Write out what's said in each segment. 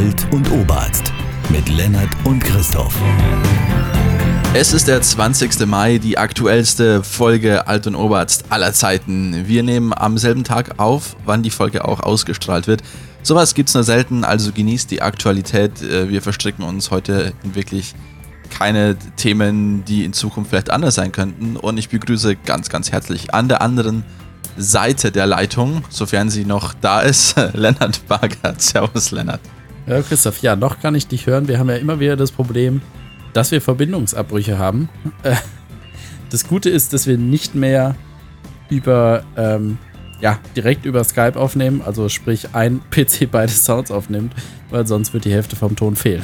Alt und Oberarzt mit Lennart und Christoph. Es ist der 20. Mai, die aktuellste Folge Alt und Oberarzt aller Zeiten. Wir nehmen am selben Tag auf, wann die Folge auch ausgestrahlt wird. Sowas es nur selten, also genießt die Aktualität. Äh, wir verstricken uns heute in wirklich keine Themen, die in Zukunft vielleicht anders sein könnten. Und ich begrüße ganz, ganz herzlich an der anderen Seite der Leitung, sofern sie noch da ist, Lennart Bagert. Servus, Lennart. Ja, Christoph, ja, noch kann ich dich hören. Wir haben ja immer wieder das Problem, dass wir Verbindungsabbrüche haben. Das Gute ist, dass wir nicht mehr über, ähm, ja, direkt über Skype aufnehmen, also sprich ein PC beide Sounds aufnimmt, weil sonst wird die Hälfte vom Ton fehlen.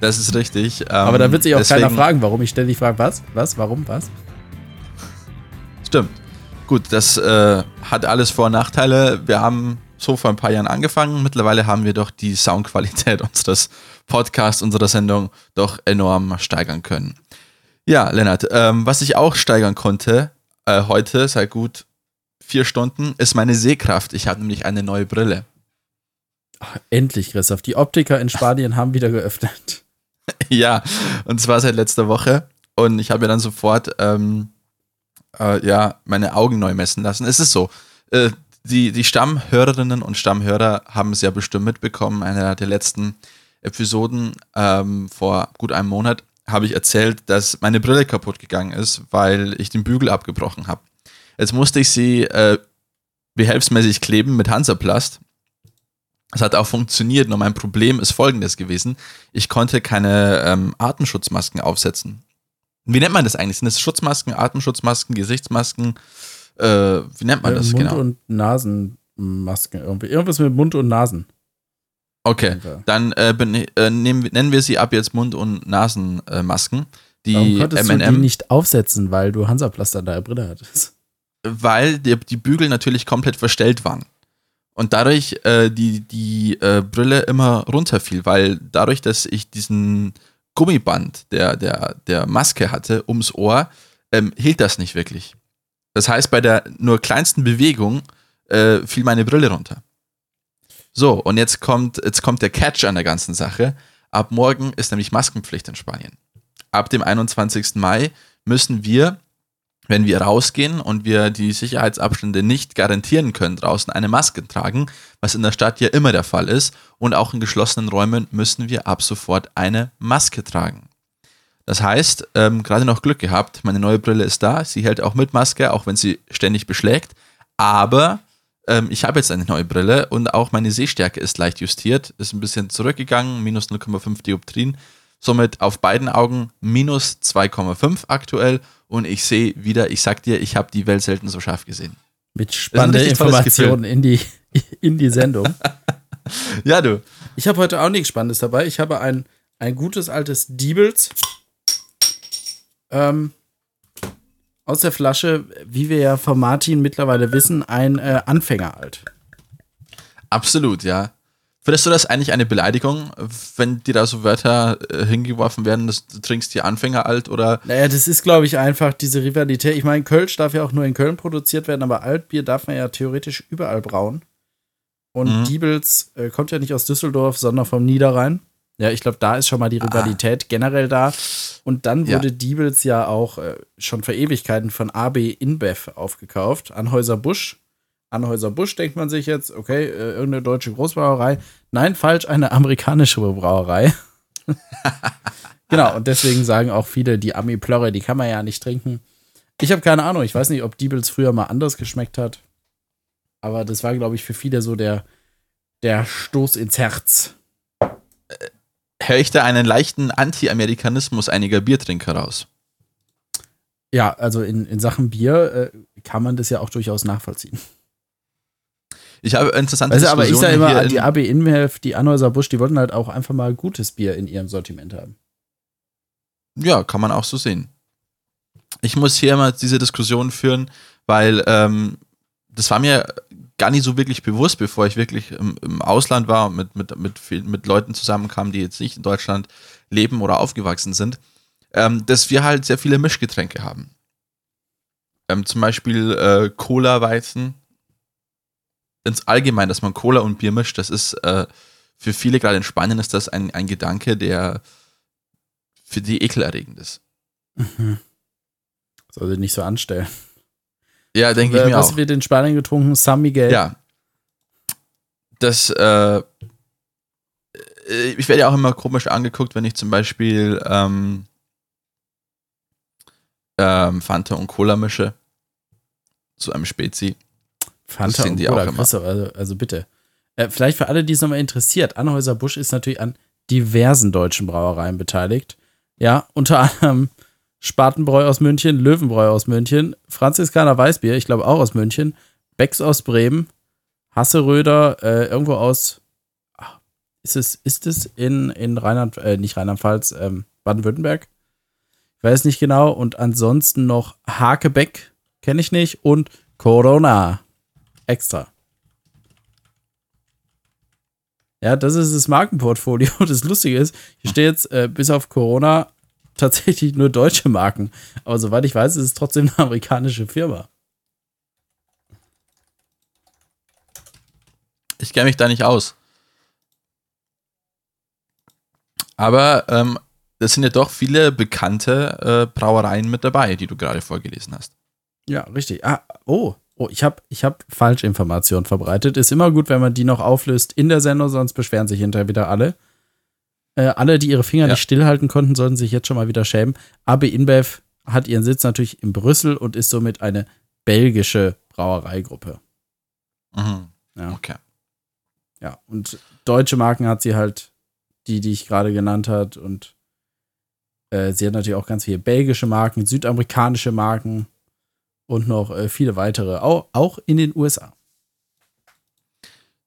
Das ist richtig. Ähm, Aber da wird sich auch deswegen, keiner fragen, warum ich ständig frage, was, was, warum, was. Stimmt. Gut, das äh, hat alles Vor- und Nachteile. Wir haben so vor ein paar Jahren angefangen. Mittlerweile haben wir doch die Soundqualität unseres Podcasts, unserer Sendung doch enorm steigern können. Ja, Lennart, ähm, was ich auch steigern konnte äh, heute, seit gut vier Stunden, ist meine Sehkraft. Ich habe nämlich eine neue Brille. Ach, endlich, Christoph. Die Optiker in Spanien haben wieder geöffnet. ja, und zwar seit letzter Woche. Und ich habe ja dann sofort ähm, äh, ja, meine Augen neu messen lassen. Es ist so, äh, die, die Stammhörerinnen und Stammhörer haben es ja bestimmt mitbekommen. Einer der letzten Episoden ähm, vor gut einem Monat habe ich erzählt, dass meine Brille kaputt gegangen ist, weil ich den Bügel abgebrochen habe. Jetzt musste ich sie äh, behelfsmäßig kleben mit Hansaplast. Es hat auch funktioniert, nur mein Problem ist folgendes gewesen. Ich konnte keine ähm, Atemschutzmasken aufsetzen. Wie nennt man das eigentlich? Sind das Schutzmasken, Atemschutzmasken, Gesichtsmasken? Äh, wie nennt man das Mund genau? Mund- und Nasenmasken. Irgendwie. Irgendwas mit Mund und Nasen. Okay, dann äh, äh, nehmen, nennen wir sie ab jetzt Mund- und Nasenmasken. Die Warum konntest M&M, du die nicht aufsetzen, weil du Hansaplaster in der Brille hattest? Weil die, die Bügel natürlich komplett verstellt waren. Und dadurch äh, die, die äh, Brille immer runterfiel, weil dadurch, dass ich diesen Gummiband der, der, der Maske hatte ums Ohr, ähm, hielt das nicht wirklich. Das heißt, bei der nur kleinsten Bewegung äh, fiel meine Brille runter. So, und jetzt kommt, jetzt kommt der Catch an der ganzen Sache. Ab morgen ist nämlich Maskenpflicht in Spanien. Ab dem 21. Mai müssen wir wenn wir rausgehen und wir die Sicherheitsabstände nicht garantieren können, draußen eine Maske tragen, was in der Stadt ja immer der Fall ist, und auch in geschlossenen Räumen müssen wir ab sofort eine Maske tragen. Das heißt, ähm, gerade noch Glück gehabt, meine neue Brille ist da, sie hält auch mit Maske, auch wenn sie ständig beschlägt, aber ähm, ich habe jetzt eine neue Brille und auch meine Sehstärke ist leicht justiert, ist ein bisschen zurückgegangen, minus 0,5 Dioptrien, somit auf beiden Augen minus 2,5 aktuell und ich sehe wieder, ich sag dir, ich habe die Welt selten so scharf gesehen. Mit spannenden Informationen in die, in die Sendung. ja, du. Ich habe heute auch nichts Spannendes dabei. Ich habe ein, ein gutes altes Diebels ähm, aus der Flasche, wie wir ja von Martin mittlerweile wissen, ein äh, Anfänger alt. Absolut, ja. Findest du das eigentlich eine Beleidigung, wenn dir da so Wörter äh, hingeworfen werden, dass du trinkst hier Anfänger alt oder? Naja, das ist, glaube ich, einfach diese Rivalität. Ich meine, Kölsch darf ja auch nur in Köln produziert werden, aber Altbier darf man ja theoretisch überall brauen. Und mhm. Diebels äh, kommt ja nicht aus Düsseldorf, sondern vom Niederrhein. Ja, ich glaube, da ist schon mal die ah. Rivalität ah. generell da. Und dann wurde ja. Diebels ja auch äh, schon vor Ewigkeiten von AB InBev aufgekauft, Anhäuser Busch. Anhäuser Busch denkt man sich jetzt, okay, äh, irgendeine deutsche Großbrauerei. Nein, falsch, eine amerikanische Brauerei. genau, und deswegen sagen auch viele, die Ami-Plörre, die kann man ja nicht trinken. Ich habe keine Ahnung, ich weiß nicht, ob Diebels früher mal anders geschmeckt hat. Aber das war, glaube ich, für viele so der, der Stoß ins Herz. Höre ich da einen leichten Anti-Amerikanismus einiger Biertrinker raus? Ja, also in, in Sachen Bier äh, kann man das ja auch durchaus nachvollziehen. Ich habe interessante also, Aber ich sage immer, die AB InBev, die Anhäuser Busch, die wollten halt auch einfach mal gutes Bier in ihrem Sortiment haben. Ja, kann man auch so sehen. Ich muss hier immer diese Diskussion führen, weil ähm, das war mir gar nicht so wirklich bewusst, bevor ich wirklich im, im Ausland war und mit, mit, mit, mit Leuten zusammenkam, die jetzt nicht in Deutschland leben oder aufgewachsen sind, ähm, dass wir halt sehr viele Mischgetränke haben. Ähm, zum Beispiel äh, Cola-Weizen ins Allgemein, dass man Cola und Bier mischt, das ist äh, für viele gerade in Spanien ist das ein, ein Gedanke, der für die ekelerregend ist. Mhm. Soll sie nicht so anstellen. Ja, denke ich mir was auch. wird in Spanien getrunken? San Miguel. Ja. Das, äh, ich werde ja auch immer komisch angeguckt, wenn ich zum Beispiel ähm, ähm, Fanta und Cola mische. Zu einem Spezi. Fanta und Cola. Christoph, also, also bitte. Äh, vielleicht für alle, die es nochmal interessiert, Anhäuser-Busch ist natürlich an diversen deutschen Brauereien beteiligt. Ja, unter anderem Spatenbräu aus München, Löwenbräu aus München, Franziskaner Weißbier, ich glaube auch aus München, Becks aus Bremen, Hasseröder, äh, irgendwo aus, ach, ist es, ist es in, in Rheinland, äh, nicht Rheinland-Pfalz, ähm, Baden-Württemberg? Ich weiß nicht genau. Und ansonsten noch Hakebeck, kenne ich nicht, und Corona extra. Ja, das ist das Markenportfolio. Das Lustige ist, hier steht jetzt äh, bis auf Corona tatsächlich nur deutsche Marken. Aber soweit ich weiß, ist es trotzdem eine amerikanische Firma. Ich kenne mich da nicht aus. Aber ähm, das sind ja doch viele bekannte äh, Brauereien mit dabei, die du gerade vorgelesen hast. Ja, richtig. Ah, oh, oh, ich habe ich hab Falschinformationen verbreitet. Ist immer gut, wenn man die noch auflöst in der Sendung, sonst beschweren sich hinterher wieder alle. Äh, alle, die ihre Finger Ja. nicht stillhalten konnten, sollten sich jetzt schon mal wieder schämen. AB InBev hat ihren Sitz natürlich in Brüssel und ist somit eine belgische Brauereigruppe. Mhm. Ja. Okay. Ja, und deutsche Marken hat sie halt, die, die ich gerade genannt hat. Und äh, sie hat natürlich auch ganz viele belgische Marken, südamerikanische Marken und noch äh, viele weitere, auch, auch in den USA.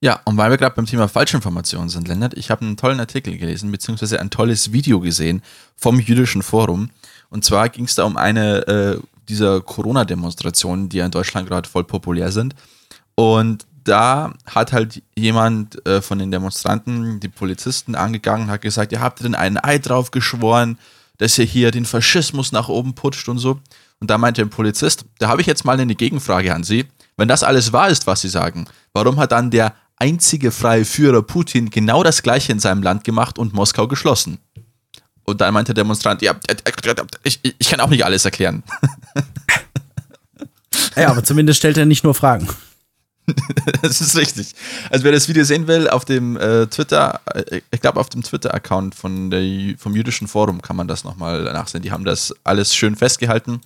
Ja, und weil wir gerade beim Thema Falschinformationen sind, Lennart, ich habe einen tollen Artikel gelesen, beziehungsweise ein tolles Video gesehen vom Jüdischen Forum. Und zwar ging es da um eine äh, dieser Corona-Demonstrationen, die ja in Deutschland gerade voll populär sind. Und da hat halt jemand äh, von den Demonstranten die Polizisten angegangen und hat gesagt, ihr habt denn einen Ei drauf geschworen, dass ihr hier den Faschismus nach oben putscht und so. Und da meinte ein Polizist, da habe ich jetzt mal eine Gegenfrage an Sie. Wenn das alles wahr ist, was Sie sagen, warum hat dann der einzige freie Führer Putin genau das gleiche in seinem Land gemacht und Moskau geschlossen? Und dann meinte der Demonstrant, ja, ich, ich kann auch nicht alles erklären. Ja, aber zumindest stellt er nicht nur Fragen. Das ist richtig. Also wer das Video sehen will, auf dem äh, Twitter, äh, ich glaube auf dem Twitter-Account von der, Jü- vom jüdischen Forum kann man das nochmal nachsehen. Die haben das alles schön festgehalten.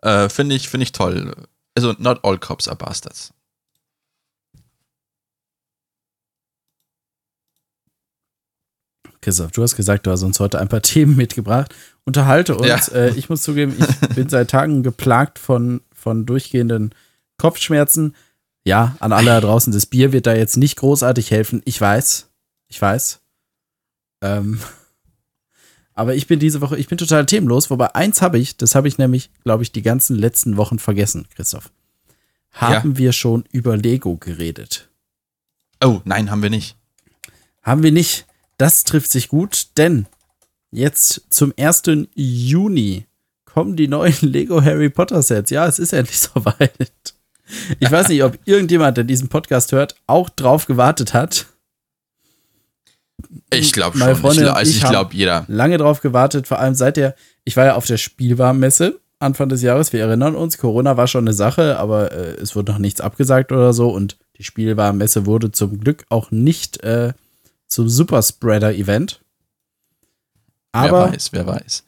Äh, Finde ich, finde ich toll. Also not all cops are bastards. Christoph, du hast gesagt, du hast uns heute ein paar Themen mitgebracht. Unterhalte uns. Ja. Äh, ich muss zugeben, ich bin seit Tagen geplagt von, von durchgehenden Kopfschmerzen. Ja, an alle da draußen, das Bier wird da jetzt nicht großartig helfen. Ich weiß. Ich weiß. Ähm, aber ich bin diese Woche, ich bin total themenlos. Wobei eins habe ich, das habe ich nämlich, glaube ich, die ganzen letzten Wochen vergessen, Christoph. Haben wir schon über Lego geredet? Oh, nein, haben wir nicht. Haben wir nicht. Das trifft sich gut, denn jetzt zum 1. Juni kommen die neuen Lego Harry Potter Sets. Ja, es ist endlich soweit. Ich weiß nicht, ob irgendjemand, der diesen Podcast hört, auch drauf gewartet hat. Ich glaube schon. Ich, Freundin gla- und also ich ich glaube jeder. Lange drauf gewartet, vor allem seit der, ich war ja auf der Spielwarenmesse Anfang des Jahres, wir erinnern uns, Corona war schon eine Sache, aber äh, es wurde noch nichts abgesagt oder so und die Spielwarenmesse wurde zum Glück auch nicht äh, zum Superspreader-Event. Aber wer weiß, wer weiß.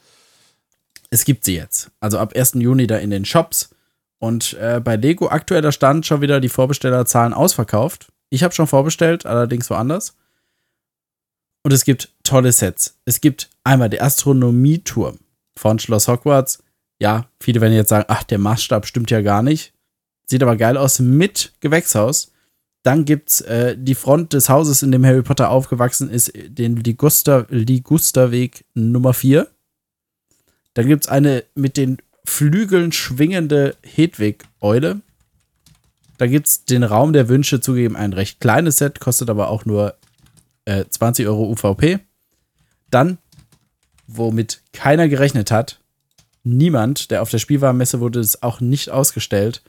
es gibt sie jetzt. Also ab 1. Juni da in den Shops. Und äh, bei Lego aktueller Stand schon wieder die Vorbestellerzahlen ausverkauft. Ich habe schon vorbestellt, allerdings woanders. Und es gibt tolle Sets. Es gibt einmal der Astronomieturm von Schloss Hogwarts. Ja, viele werden jetzt sagen, ach, der Maßstab stimmt ja gar nicht. Sieht aber geil aus mit Gewächshaus. Dann gibt's äh, die Front des Hauses, in dem Harry Potter aufgewachsen ist, den Liguster, Ligusterweg Nummer 4. Dann gibt es eine mit den Flügeln schwingende Hedwig-Eule. Da gibt es den Raum der Wünsche, zugegeben ein recht kleines Set, kostet aber auch nur äh, 20 Euro UVP. Dann, womit keiner gerechnet hat, niemand, der auf der Spielwarenmesse wurde es auch nicht ausgestellt,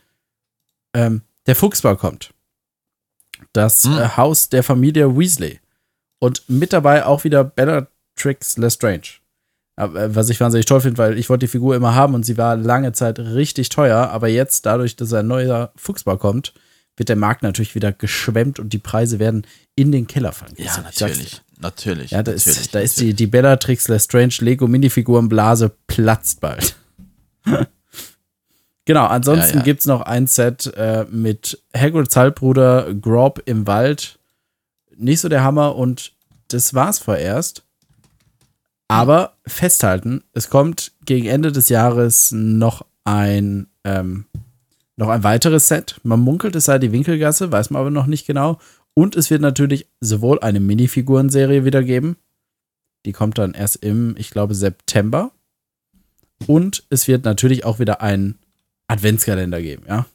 ähm, der Fuchsbau kommt. Das Hm. äh, Haus der Familie Weasley. Und mit dabei auch wieder Bellatrix Lestrange. Äh, was ich wahnsinnig toll finde, weil ich wollte die Figur immer haben und sie war lange Zeit richtig teuer, aber jetzt, dadurch, dass ein neuer Fuchsbau kommt, wird der Markt natürlich wieder geschwemmt und die Preise werden in den Keller fallen. Ja, natürlich. Natürlich. Ja, da natürlich, ist, da ist die, die Bellatrix Lestrange Lego Minifigurenblase platzt bald. genau, ansonsten ja, ja. gibt es noch ein Set äh, mit Hagrids Halbbruder Grob im Wald. Nicht so der Hammer und das war's vorerst. Aber festhalten, es kommt gegen Ende des Jahres noch ein, ähm, noch ein weiteres Set. Man munkelt, es sei die Winkelgasse, weiß man aber noch nicht genau. Und es wird natürlich sowohl eine Minifigurenserie wieder geben. Die kommt dann erst im, ich glaube, September. Und es wird natürlich auch wieder einen Adventskalender geben, ja.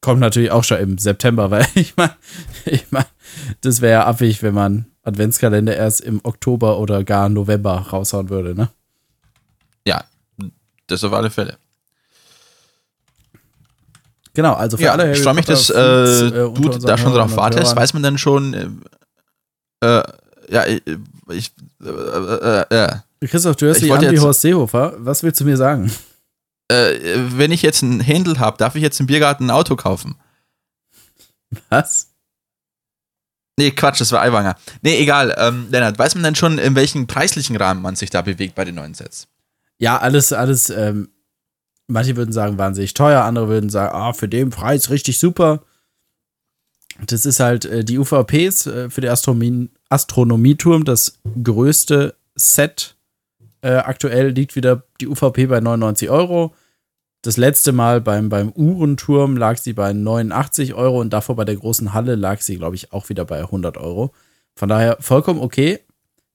Kommt natürlich auch schon im September, weil ich meine, ich mein, das wäre ja abwegig, wenn man Adventskalender erst im Oktober oder gar November raushauen würde, ne? Ja, das auf alle Fälle. Genau, also für ja, alle. Ich freue mich, dass äh, äh du da schon drauf wartest. Weiß man denn schon, äh, äh ja, ich, äh, äh, äh, Christoph, du hörst dich an wie Horst Seehofer. Was willst du mir sagen? Wenn ich jetzt einen Händel habe, darf ich jetzt im Biergarten ein Auto kaufen? Was? Nee, Quatsch, das war Aiwanger. Nee, egal. Ähm, Lennart, weiß man denn schon, in welchem preislichen Rahmen man sich da bewegt bei den neuen Sets? Ja, alles, alles, ähm, manche würden sagen, wahnsinnig teuer, andere würden sagen, ah, für den Preis richtig super. Das ist halt äh, die UVPs äh, für den Astronomie Astronomieturm, das größte Set. Äh, aktuell liegt wieder die UVP bei 99 Euro. Das letzte Mal beim, beim Uhrenturm lag sie bei 89 Euro und davor bei der großen Halle lag sie, glaube ich, auch wieder bei 100 Euro. Von daher vollkommen okay.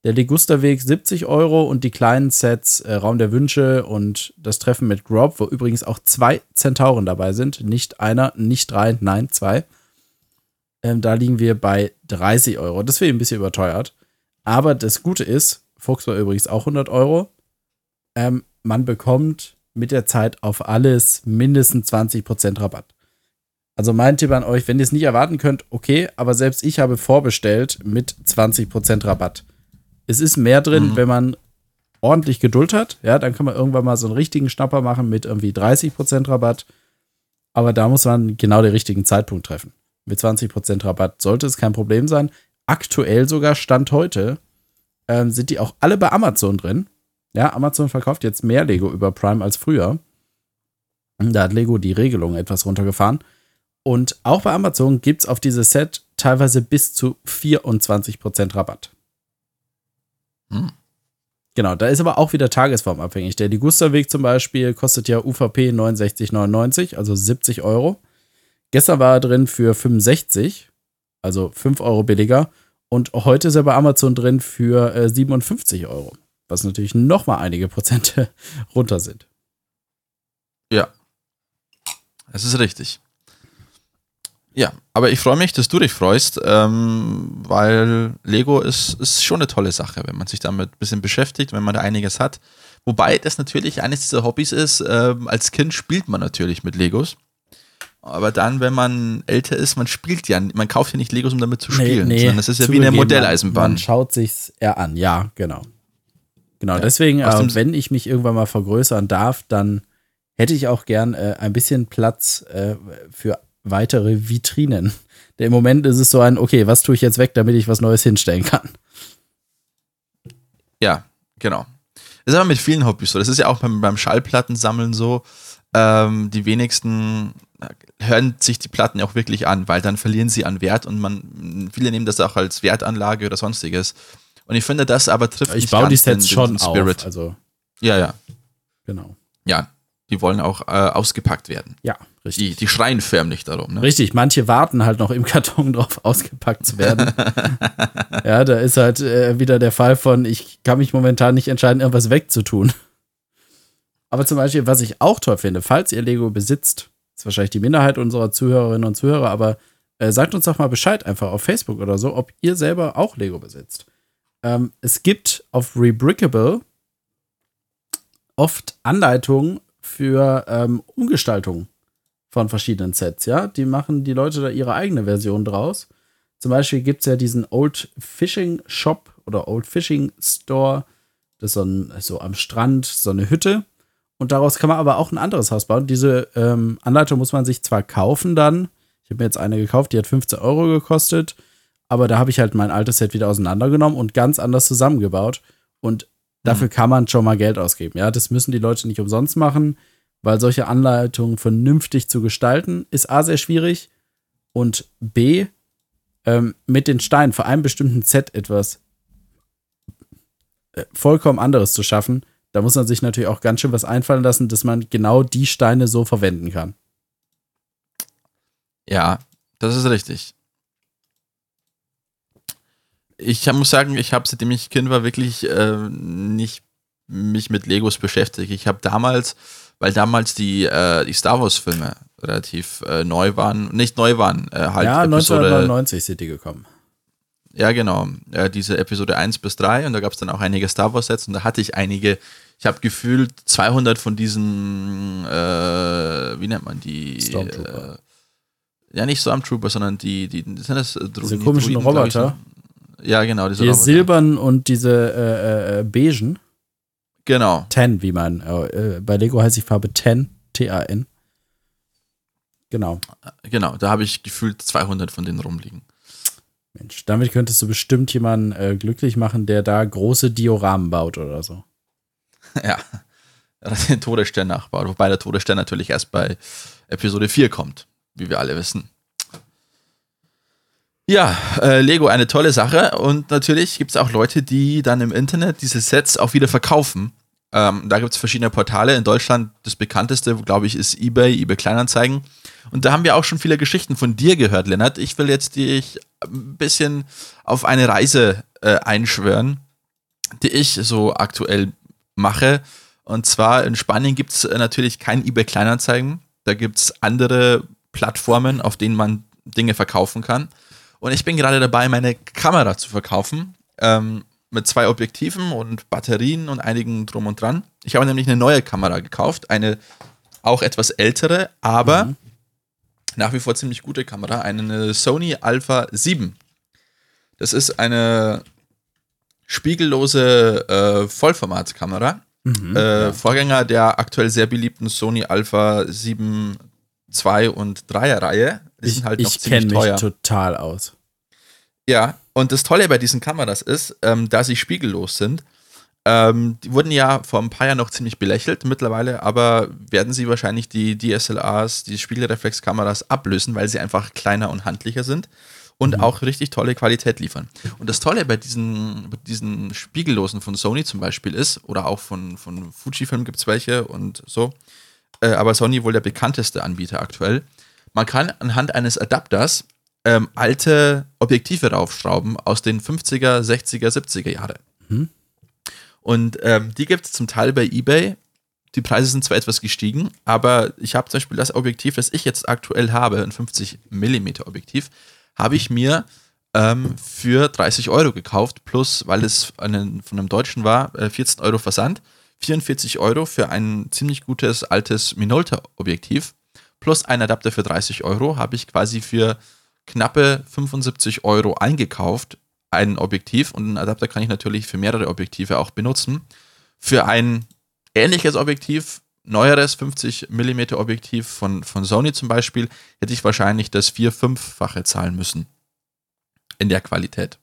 Der Ligusterweg 70 Euro und die kleinen Sets äh, Raum der Wünsche und das Treffen mit Grob, wo übrigens auch zwei Zentauren dabei sind. Nicht einer, nicht drei, nein, zwei. Ähm, da liegen wir bei 30 Euro. Das wäre ein bisschen überteuert. Aber das Gute ist, Fuchs war übrigens auch 100 Euro. Ähm, man bekommt mit der Zeit auf alles mindestens 20% Rabatt. Also mein Tipp an euch, wenn ihr es nicht erwarten könnt, okay, aber selbst ich habe vorbestellt mit 20% Rabatt. Es ist mehr drin, mhm. wenn man ordentlich Geduld hat, ja, dann kann man irgendwann mal so einen richtigen Schnapper machen mit irgendwie 30% Rabatt. Aber da muss man genau den richtigen Zeitpunkt treffen. Mit 20% Rabatt sollte es kein Problem sein. Aktuell sogar Stand heute ähm, sind die auch alle bei Amazon drin. Ja, Amazon verkauft jetzt mehr Lego über Prime als früher. Da hat Lego die Regelung etwas runtergefahren. Und auch bei Amazon gibt es auf dieses Set teilweise bis zu 24% Rabatt. Hm. Genau, da ist aber auch wieder tagesformabhängig. Der Ligusterweg zum Beispiel kostet ja UVP 69,99, also 70 Euro. Gestern war er drin für 65, also 5 Euro billiger. Und heute ist er bei Amazon drin für äh, 57 Euro was natürlich noch mal einige Prozente runter sind. Ja, es ist richtig. Ja, aber ich freue mich, dass du dich freust, ähm, weil Lego ist, ist schon eine tolle Sache, wenn man sich damit ein bisschen beschäftigt, wenn man da einiges hat. Wobei das natürlich eines dieser Hobbys ist, ähm, als Kind spielt man natürlich mit Legos. Aber dann, wenn man älter ist, man spielt ja, man kauft ja nicht Legos, um damit zu spielen, nee, nee, sondern es ist ja wie eine Modelleisenbahn. Man schaut sich's eher an, ja, genau. Genau, ja, deswegen, äh, wenn ich mich irgendwann mal vergrößern darf, dann hätte ich auch gern äh, ein bisschen Platz äh, für weitere Vitrinen. Denn im Moment ist es so ein, okay, was tue ich jetzt weg, damit ich was Neues hinstellen kann? Ja, genau. Das ist aber mit vielen Hobbys so. Das ist ja auch beim, beim Schallplattensammeln so. Ähm, die wenigsten hören sich die Platten auch wirklich an, weil dann verlieren sie an Wert und man, viele nehmen das auch als Wertanlage oder sonstiges. Und ich finde, das aber trifft Ich baue die Sets den, schon den Spirit. Auf, also ja, ja. Genau. Ja, die wollen auch äh, ausgepackt werden. Ja, richtig. Die, die schreien förmlich darum. Ne? Richtig, manche warten halt noch im Karton drauf, ausgepackt zu werden. ja, da ist halt äh, wieder der Fall von, ich kann mich momentan nicht entscheiden, irgendwas wegzutun. Aber zum Beispiel, was ich auch toll finde, falls ihr Lego besitzt, ist wahrscheinlich die Minderheit unserer Zuhörerinnen und Zuhörer, aber äh, sagt uns doch mal Bescheid einfach auf Facebook oder so, ob ihr selber auch Lego besitzt. Ähm, es gibt auf Rebrickable oft Anleitungen für ähm, Umgestaltung von verschiedenen Sets, ja. Die machen die Leute da ihre eigene Version draus. Zum Beispiel gibt es ja diesen Old Fishing Shop oder Old Fishing Store. Das ist so, ein, so am Strand, so eine Hütte. Und daraus kann man aber auch ein anderes Haus bauen. Diese ähm, Anleitung muss man sich zwar kaufen dann. Ich habe mir jetzt eine gekauft, die hat 15 Euro gekostet. Aber da habe ich halt mein altes Set wieder auseinandergenommen und ganz anders zusammengebaut. Und dafür mhm. kann man schon mal Geld ausgeben. Ja, das müssen die Leute nicht umsonst machen, weil solche Anleitungen vernünftig zu gestalten ist A sehr schwierig und B ähm, mit den Steinen für einen bestimmten Set etwas äh, vollkommen anderes zu schaffen, da muss man sich natürlich auch ganz schön was einfallen lassen, dass man genau die Steine so verwenden kann. Ja, das ist richtig. Ich muss sagen, ich habe, seitdem ich Kind war, wirklich äh, nicht mich mit Legos beschäftigt. Ich habe damals, weil damals die, äh, die Star Wars-Filme relativ äh, neu waren, nicht neu waren, äh, halt Ja, Episode, 1999 sind die gekommen. Ja, genau. Äh, diese Episode 1 bis 3 und da gab es dann auch einige Star Wars Sets und da hatte ich einige, ich habe gefühlt 200 von diesen, äh, wie nennt man die? Stormtrooper. Äh, ja, nicht Stormtrooper, sondern die, die, sind das äh, Diese die komischen Druiden, Roboter. Ich, ja, genau, diese die Roboter. silbern und diese äh, äh, beigen. Genau. 10, wie man, bei Lego heißt die Farbe 10, T-A-N. Genau. Genau, da habe ich gefühlt 200 von denen rumliegen. Mensch, damit könntest du bestimmt jemanden äh, glücklich machen, der da große Dioramen baut oder so. Ja, den Todesstern nachbaut. Wobei der Todesstern natürlich erst bei Episode 4 kommt, wie wir alle wissen. Ja, äh, Lego eine tolle Sache und natürlich gibt es auch Leute, die dann im Internet diese Sets auch wieder verkaufen. Ähm, da gibt es verschiedene Portale. In Deutschland das bekannteste, glaube ich, ist eBay, eBay Kleinanzeigen. Und da haben wir auch schon viele Geschichten von dir gehört, Lennart. Ich will jetzt dich ein bisschen auf eine Reise äh, einschwören, die ich so aktuell mache. Und zwar in Spanien gibt es natürlich kein eBay Kleinanzeigen. Da gibt es andere Plattformen, auf denen man Dinge verkaufen kann. Und ich bin gerade dabei, meine Kamera zu verkaufen. Ähm, mit zwei Objektiven und Batterien und einigen drum und dran. Ich habe nämlich eine neue Kamera gekauft, eine auch etwas ältere, aber mhm. Nach wie vor ziemlich gute Kamera, eine Sony Alpha 7. Das ist eine spiegellose äh, Vollformatkamera. Mhm, äh, ja. Vorgänger der aktuell sehr beliebten Sony Alpha 7 2 und 3er Reihe. Die ich, halt ich kenne mich total aus. Ja, und das Tolle bei diesen Kameras ist, ähm, da sie spiegellos sind, ähm, die wurden ja vor ein paar Jahren noch ziemlich belächelt. Mittlerweile aber werden sie wahrscheinlich die DSLRs, die Spiegelreflexkameras ablösen, weil sie einfach kleiner und handlicher sind und mhm. auch richtig tolle Qualität liefern. Und das Tolle bei diesen, bei diesen Spiegellosen von Sony zum Beispiel ist, oder auch von, von Fujifilm gibt es welche und so, äh, aber Sony wohl der bekannteste Anbieter aktuell. Man kann anhand eines Adapters ähm, alte Objektive raufschrauben aus den 50er, 60er, 70er Jahre. Mhm. Und ähm, die gibt es zum Teil bei eBay. Die Preise sind zwar etwas gestiegen, aber ich habe zum Beispiel das Objektiv, das ich jetzt aktuell habe, ein 50 mm Objektiv, habe ich mir ähm, für 30 Euro gekauft, plus, weil es einen, von einem Deutschen war, äh, 14 Euro Versand, 44 Euro für ein ziemlich gutes altes Minolta-Objektiv, plus ein Adapter für 30 Euro, habe ich quasi für knappe 75 Euro eingekauft, ein Objektiv und einen Adapter kann ich natürlich für mehrere Objektive auch benutzen. Für ein ähnliches Objektiv, neueres 50 mm Objektiv von, von Sony zum Beispiel, hätte ich wahrscheinlich das vier-, fünffache zahlen müssen. In der Qualität.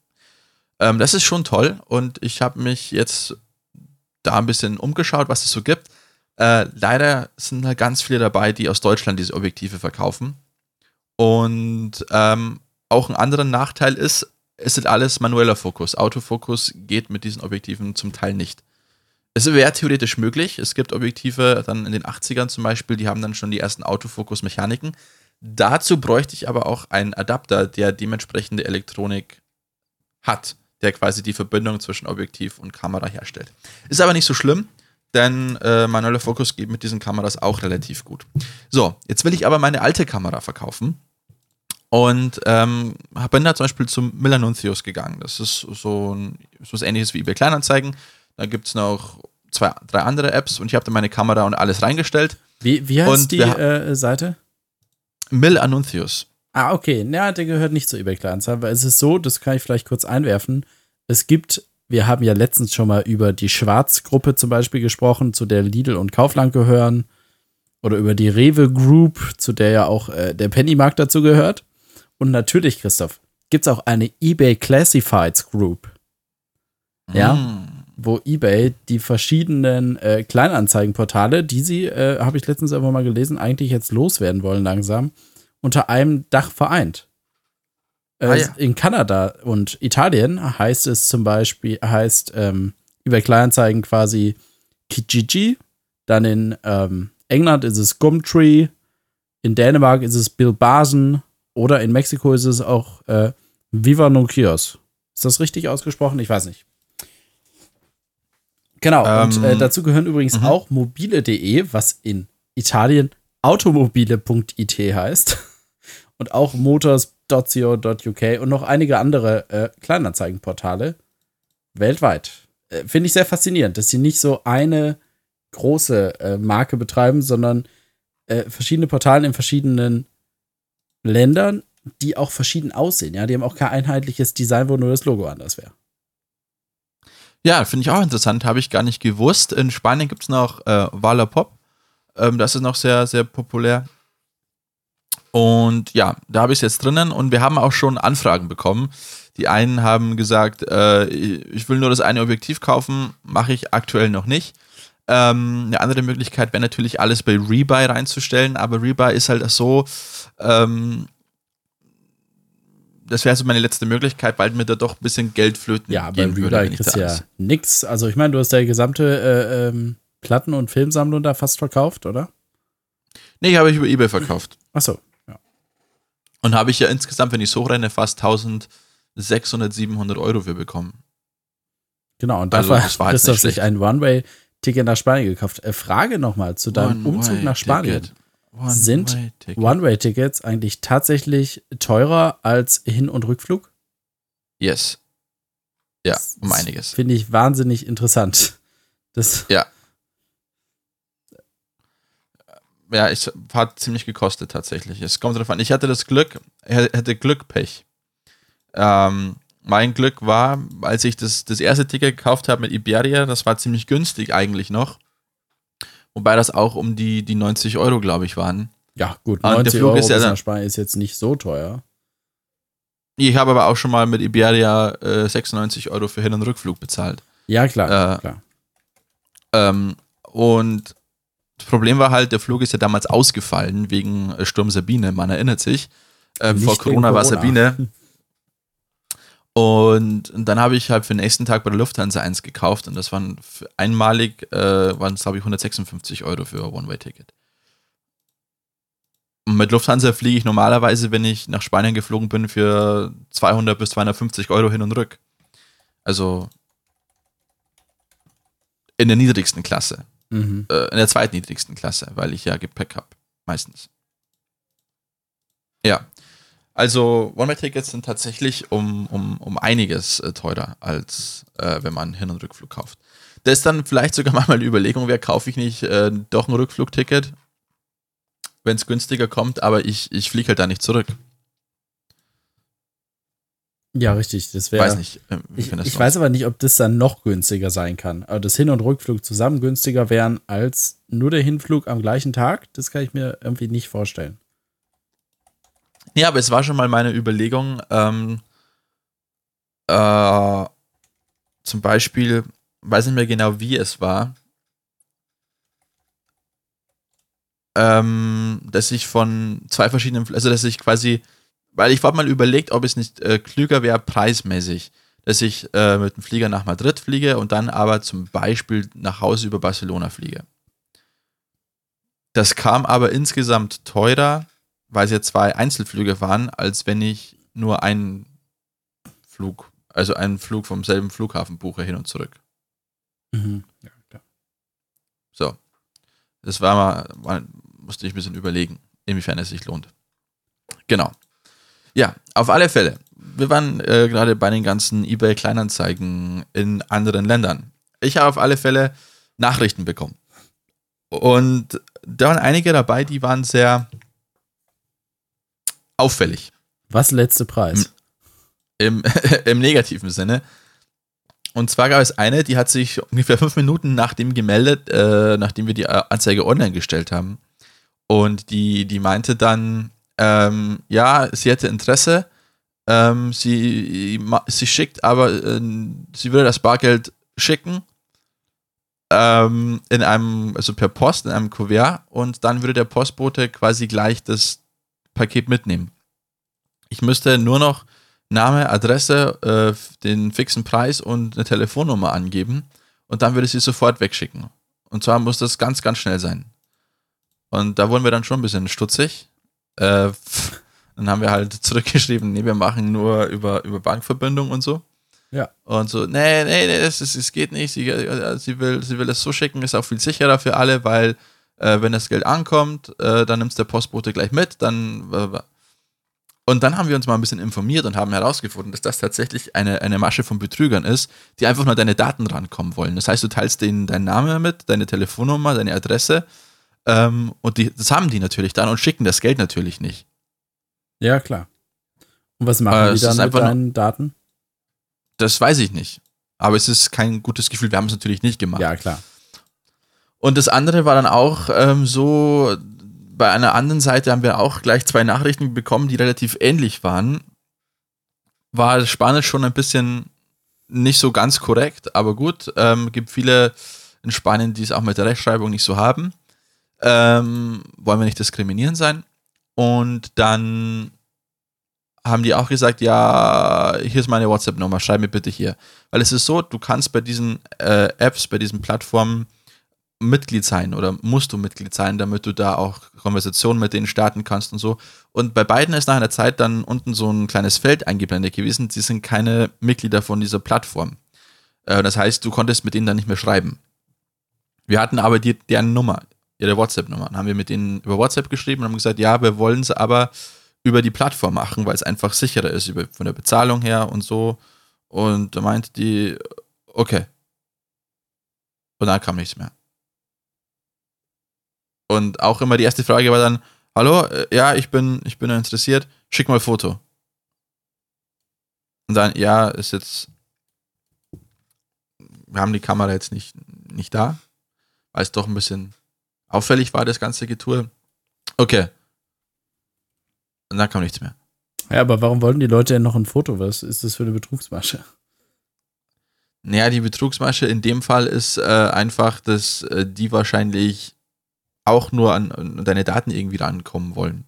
Ähm, das ist schon toll und ich habe mich jetzt da ein bisschen umgeschaut, was es so gibt. Äh, leider sind da ganz viele dabei, die aus Deutschland diese Objektive verkaufen. Und ähm, auch ein anderer Nachteil ist, es ist alles manueller Fokus. Autofokus geht mit diesen Objektiven zum Teil nicht. Es wäre theoretisch möglich. Es gibt Objektive dann in den 80ern zum Beispiel, die haben dann schon die ersten Autofokus-Mechaniken. Dazu bräuchte ich aber auch einen Adapter, der dementsprechende Elektronik hat, der quasi die Verbindung zwischen Objektiv und Kamera herstellt. Ist aber nicht so schlimm, denn äh, manueller Fokus geht mit diesen Kameras auch relativ gut. So, jetzt will ich aber meine alte Kamera verkaufen und ähm, bin da zum Beispiel zum Milanuncius gegangen. Das ist so, ein, so was ähnliches wie eBay Kleinanzeigen. Da gibt es noch zwei, drei andere Apps und ich habe da meine Kamera und alles reingestellt. Wie, wie heißt und die äh, Seite? Mill Anuncius. Ah, okay. Ja, der gehört nicht zur eBay Kleinanzeigen, weil es ist so, das kann ich vielleicht kurz einwerfen. Es gibt, wir haben ja letztens schon mal über die Schwarzgruppe zum Beispiel gesprochen, zu der Lidl und Kaufland gehören. Oder über die Rewe Group, zu der ja auch äh, der Pennymarkt dazu gehört. Und natürlich, Christoph, gibt es auch eine eBay Classifieds Group. Ja. Mm. Wo eBay die verschiedenen äh, Kleinanzeigenportale, die sie, äh, habe ich letztens einfach mal gelesen, eigentlich jetzt loswerden wollen langsam, unter einem Dach vereint. Äh, ah, ja. In Kanada und Italien heißt es zum Beispiel, heißt ähm, eBay Kleinanzeigen quasi Kijiji, dann in ähm, England ist es Gumtree, in Dänemark ist es Bill Basen oder in Mexiko ist es auch äh, Viva No Kios. Ist das richtig ausgesprochen? Ich weiß nicht. Genau, ähm, und äh, dazu gehören übrigens mhm. auch mobile.de, was in Italien automobile.it heißt. Und auch motors.co.uk und noch einige andere äh, Kleinanzeigenportale weltweit. Äh, Finde ich sehr faszinierend, dass sie nicht so eine große äh, Marke betreiben, sondern äh, verschiedene Portale in verschiedenen Ländern, die auch verschieden aussehen. Ja, die haben auch kein einheitliches Design, wo nur das Logo anders wäre. Ja, finde ich auch interessant, habe ich gar nicht gewusst. In Spanien gibt es noch äh, Wallapop. Ähm, das ist noch sehr, sehr populär. Und ja, da habe ich es jetzt drinnen und wir haben auch schon Anfragen bekommen. Die einen haben gesagt, äh, ich will nur das eine Objektiv kaufen, mache ich aktuell noch nicht. Ähm, eine andere Möglichkeit wäre natürlich alles bei Rebuy reinzustellen, aber Rebuy ist halt so, ähm, das wäre so meine letzte Möglichkeit, weil mir da doch ein bisschen Geld flöten Ja, aber Rebuy kriegst ja nix. Also ich meine, du hast ja die gesamte äh, ähm, Platten- und Filmsammlung da fast verkauft, oder? Nee, habe ich über Ebay verkauft. Achso, ja. Und habe ich ja insgesamt, wenn ich so renne, fast 1600, 700 Euro für bekommen. Genau, und dafür also, war Christoph sich ein One-Way-Ticket nach Spanien gekauft. Äh, Frage nochmal zu deinem Umzug nach Spanien. One Sind One-Way-Tickets eigentlich tatsächlich teurer als Hin- und Rückflug? Yes. Ja, um einiges. Finde ich wahnsinnig interessant. Das ja. Ja, es hat ziemlich gekostet tatsächlich. Es kommt darauf an. Ich hatte das Glück, hätte Glück, Pech. Ähm, mein Glück war, als ich das, das erste Ticket gekauft habe mit Iberia, das war ziemlich günstig eigentlich noch. Wobei das auch um die, die 90 Euro, glaube ich, waren. Ja, gut, 90 der Flug Euro ist ja dann, Spanien ist jetzt nicht so teuer. Ich habe aber auch schon mal mit Iberia äh, 96 Euro für Hin- und Rückflug bezahlt. Ja, klar. Äh, klar. Ähm, und das Problem war halt, der Flug ist ja damals ausgefallen wegen äh, Sturm Sabine, man erinnert sich. Ähm, vor Corona, Corona war Sabine. Und, dann habe ich halt für den nächsten Tag bei der Lufthansa eins gekauft und das waren einmalig, äh, waren es glaube ich 156 Euro für ein One-Way-Ticket. Und mit Lufthansa fliege ich normalerweise, wenn ich nach Spanien geflogen bin, für 200 bis 250 Euro hin und rück. Also in der niedrigsten Klasse. Mhm. Äh, in der zweitniedrigsten Klasse, weil ich ja Gepäck habe, meistens. Ja. Also One-Way-Tickets sind tatsächlich um, um, um einiges äh, teurer, als äh, wenn man Hin- und Rückflug kauft. Das ist dann vielleicht sogar mal eine Überlegung, wer kaufe ich nicht äh, doch ein Rückflugticket, wenn es günstiger kommt, aber ich, ich fliege halt da nicht zurück. Ja, richtig. Das wäre. Weiß nicht. Äh, ich, ich weiß aber nicht, ob das dann noch günstiger sein kann. Aber das Hin- und Rückflug zusammen günstiger wären als nur der Hinflug am gleichen Tag, das kann ich mir irgendwie nicht vorstellen. Ja, aber es war schon mal meine Überlegung, ähm, äh, zum Beispiel, weiß nicht mehr genau, wie es war, ähm, dass ich von zwei verschiedenen, also dass ich quasi, weil ich war mal überlegt, ob es nicht äh, klüger wäre, preismäßig, dass ich äh, mit dem Flieger nach Madrid fliege und dann aber zum Beispiel nach Hause über Barcelona fliege. Das kam aber insgesamt teurer weil es ja zwei Einzelflüge waren, als wenn ich nur einen Flug, also einen Flug vom selben Flughafen buche hin und zurück. Mhm. Ja, klar. So. Das war mal, mal, musste ich ein bisschen überlegen, inwiefern es sich lohnt. Genau. Ja, auf alle Fälle. Wir waren äh, gerade bei den ganzen eBay-Kleinanzeigen in anderen Ländern. Ich habe auf alle Fälle Nachrichten bekommen. Und da waren einige dabei, die waren sehr auffällig. Was letzte Preis? Im, Im negativen Sinne. Und zwar gab es eine, die hat sich ungefähr fünf Minuten nach dem gemeldet, äh, nachdem wir die Anzeige online gestellt haben. Und die, die meinte dann, ähm, ja, sie hätte Interesse, ähm, sie, sie schickt aber, äh, sie würde das Bargeld schicken ähm, in einem, also per Post, in einem Kuvert und dann würde der Postbote quasi gleich das Paket mitnehmen. Ich müsste nur noch Name, Adresse, äh, den fixen Preis und eine Telefonnummer angeben und dann würde sie sofort wegschicken. Und zwar muss das ganz, ganz schnell sein. Und da wurden wir dann schon ein bisschen stutzig. Äh, dann haben wir halt zurückgeschrieben, nee, wir machen nur über, über Bankverbindung und so. Ja. Und so, nee, nee, nee, das, das, geht nicht. Sie, äh, sie, will, sie will es so schicken, ist auch viel sicherer für alle, weil äh, wenn das Geld ankommt, äh, dann nimmt es der Postbote gleich mit, dann. Äh, und dann haben wir uns mal ein bisschen informiert und haben herausgefunden, dass das tatsächlich eine, eine Masche von Betrügern ist, die einfach nur deine Daten rankommen wollen. Das heißt, du teilst denen deinen Namen mit, deine Telefonnummer, deine Adresse ähm, und die, das haben die natürlich dann und schicken das Geld natürlich nicht. Ja, klar. Und was machen äh, die dann mit deinen Daten? Das weiß ich nicht. Aber es ist kein gutes Gefühl. Wir haben es natürlich nicht gemacht. Ja, klar. Und das andere war dann auch ähm, so, bei einer anderen Seite haben wir auch gleich zwei Nachrichten bekommen, die relativ ähnlich waren. War Spanisch schon ein bisschen nicht so ganz korrekt, aber gut. Ähm, gibt viele in Spanien, die es auch mit der Rechtschreibung nicht so haben. Ähm, wollen wir nicht diskriminieren sein. Und dann haben die auch gesagt, ja, hier ist meine WhatsApp-Nummer, schreib mir bitte hier. Weil es ist so, du kannst bei diesen äh, Apps, bei diesen Plattformen Mitglied sein oder musst du Mitglied sein, damit du da auch Konversationen mit denen starten kannst und so. Und bei beiden ist nach einer Zeit dann unten so ein kleines Feld eingeblendet gewesen, sie sind keine Mitglieder von dieser Plattform. Äh, das heißt, du konntest mit denen dann nicht mehr schreiben. Wir hatten aber die, deren Nummer, ihre WhatsApp-Nummer. Dann haben wir mit denen über WhatsApp geschrieben und haben gesagt, ja, wir wollen sie aber über die Plattform machen, weil es einfach sicherer ist über, von der Bezahlung her und so. Und da meinte die, okay. Und dann kam nichts mehr. Und auch immer die erste Frage war dann, hallo, äh, ja, ich bin, ich bin interessiert, schick mal Foto. Und dann, ja, ist jetzt, wir haben die Kamera jetzt nicht, nicht da, weil es doch ein bisschen auffällig war, das ganze Getue. Okay, und dann kam nichts mehr. Ja, aber warum wollten die Leute denn noch ein Foto? Was ist das für eine Betrugsmasche? Naja, die Betrugsmasche in dem Fall ist äh, einfach, dass äh, die wahrscheinlich auch nur an, an, deine Daten irgendwie rankommen wollen.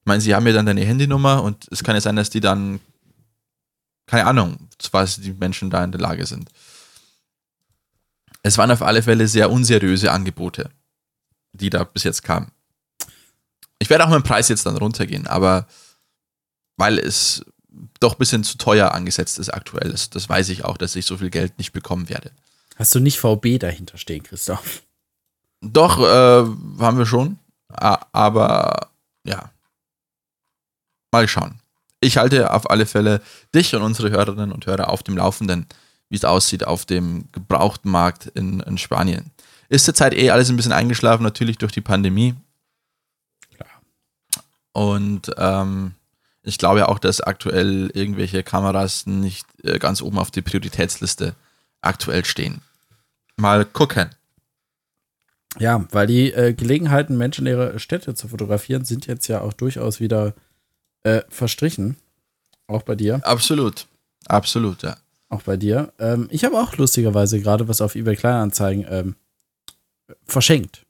Ich meine, sie haben ja dann deine Handynummer und es kann ja sein, dass die dann, keine Ahnung, was die Menschen da in der Lage sind. Es waren auf alle Fälle sehr unseriöse Angebote, die da bis jetzt kamen. Ich werde auch dem Preis jetzt dann runtergehen, aber weil es doch ein bisschen zu teuer angesetzt ist aktuell. Das, das weiß ich auch, dass ich so viel Geld nicht bekommen werde. Hast du nicht VB dahinter stehen, Christoph? Doch, äh, haben wir schon. Aber ja. Mal schauen. Ich halte auf alle Fälle dich und unsere Hörerinnen und Hörer auf dem Laufenden, wie es aussieht auf dem gebrauchten Markt in, in Spanien. Ist zurzeit eh alles ein bisschen eingeschlafen, natürlich durch die Pandemie. Und ähm, ich glaube ja auch, dass aktuell irgendwelche Kameras nicht äh, ganz oben auf der Prioritätsliste aktuell stehen. Mal gucken. Ja, weil die äh, Gelegenheiten, Menschen ihre Städte zu fotografieren, sind jetzt ja auch durchaus wieder äh, verstrichen. Auch bei dir. Absolut. Absolut, ja. Auch bei dir. Ähm, ich habe auch lustigerweise gerade was auf eBay Kleinanzeigen ähm, verschenkt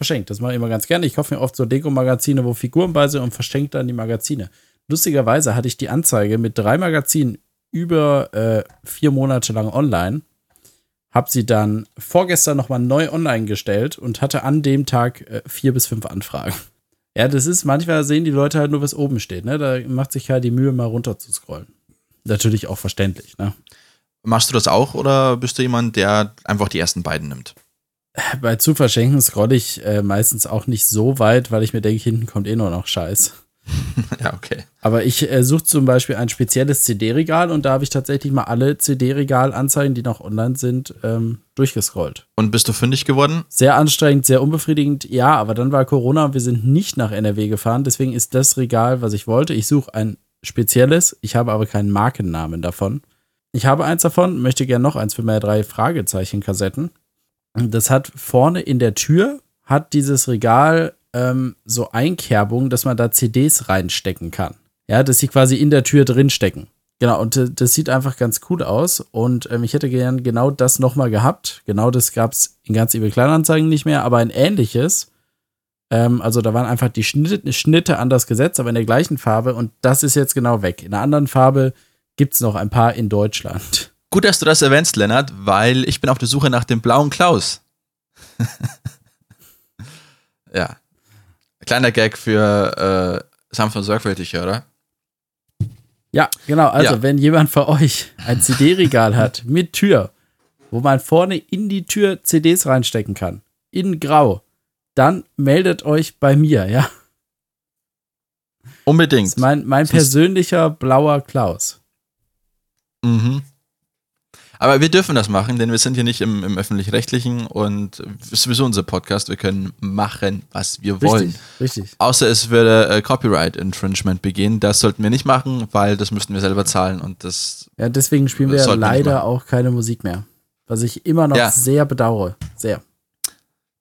verschenkt. Das mache ich immer ganz gerne. Ich kaufe mir oft so Deko-Magazine, wo Figuren bei sind und verschenke dann die Magazine. Lustigerweise hatte ich die Anzeige mit drei Magazinen über äh, vier Monate lang online. Hab sie dann vorgestern nochmal neu online gestellt und hatte an dem Tag äh, vier bis fünf Anfragen. Ja, das ist, manchmal sehen die Leute halt nur, was oben steht. Ne? Da macht sich halt die Mühe, mal runter zu scrollen. Natürlich auch verständlich. Ne? Machst du das auch oder bist du jemand, der einfach die ersten beiden nimmt? bei zu verschenken scrolle ich äh, meistens auch nicht so weit, weil ich mir denke, hinten kommt eh nur noch Scheiß. ja, okay. Aber ich äh, suche zum Beispiel ein spezielles CD-Regal und da habe ich tatsächlich mal alle CD-Regal-Anzeigen, die noch online sind, ähm, durchgescrollt. Und bist du fündig geworden? Sehr anstrengend, sehr unbefriedigend. Ja, aber dann war Corona und wir sind nicht nach NRW gefahren. Deswegen ist das Regal, was ich wollte. Ich suche ein spezielles. Ich habe aber keinen Markennamen davon. Ich habe eins davon, möchte gerne noch eins für meine drei Fragezeichen-Kassetten. Das hat vorne in der Tür, hat dieses Regal ähm, so Einkerbungen, dass man da CDs reinstecken kann. Ja, dass sie quasi in der Tür drin stecken. Genau, und äh, das sieht einfach ganz cool aus. Und ähm, ich hätte gern genau das nochmal gehabt. Genau das gab es in ganz eBay Kleinanzeigen nicht mehr, aber ein ähnliches. Ähm, also da waren einfach die Schnitte, Schnitte anders gesetzt, aber in der gleichen Farbe. Und das ist jetzt genau weg. In einer anderen Farbe gibt es noch ein paar in Deutschland. Gut, dass du das erwähnst, Lennart, weil ich bin auf der Suche nach dem blauen Klaus. ja. Kleiner Gag für äh, sanft und sorgfältig, oder? Ja, genau. Also, Ja. wenn jemand von euch ein CD-Regal hat mit Tür, wo man vorne in die Tür CDs reinstecken kann, in Grau, dann meldet euch bei mir, ja. Das Unbedingt. ist mein, mein persönlicher blauer Klaus. Mhm. Aber wir dürfen das machen, denn wir sind hier nicht im, im öffentlich-rechtlichen und ist sowieso unser Podcast. Wir können machen, was wir wollen. Richtig, richtig. Außer es würde äh, Copyright Infringement begehen. Das sollten wir nicht machen, weil das müssten wir selber zahlen und das. Ja, deswegen spielen wir leider auch keine Musik mehr. Was ich immer noch Ja. sehr bedauere. Sehr.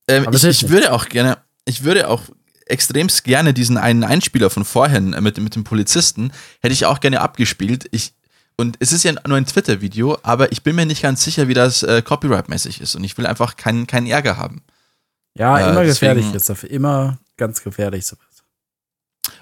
Ähm, ich, ich würde auch gerne, ich würde auch extremst gerne diesen einen Einspieler von vorhin äh, mit, mit dem Polizisten, hätte ich auch gerne abgespielt. Ich, und es ist ja nur ein Twitter-Video, aber ich bin mir nicht ganz sicher, wie das äh, Copyright-mäßig ist. Und ich will einfach keinen keinen Ärger haben. Ja, Ja, immer gefährlich, deswegen- Christoph. Immer ganz gefährlich sowas.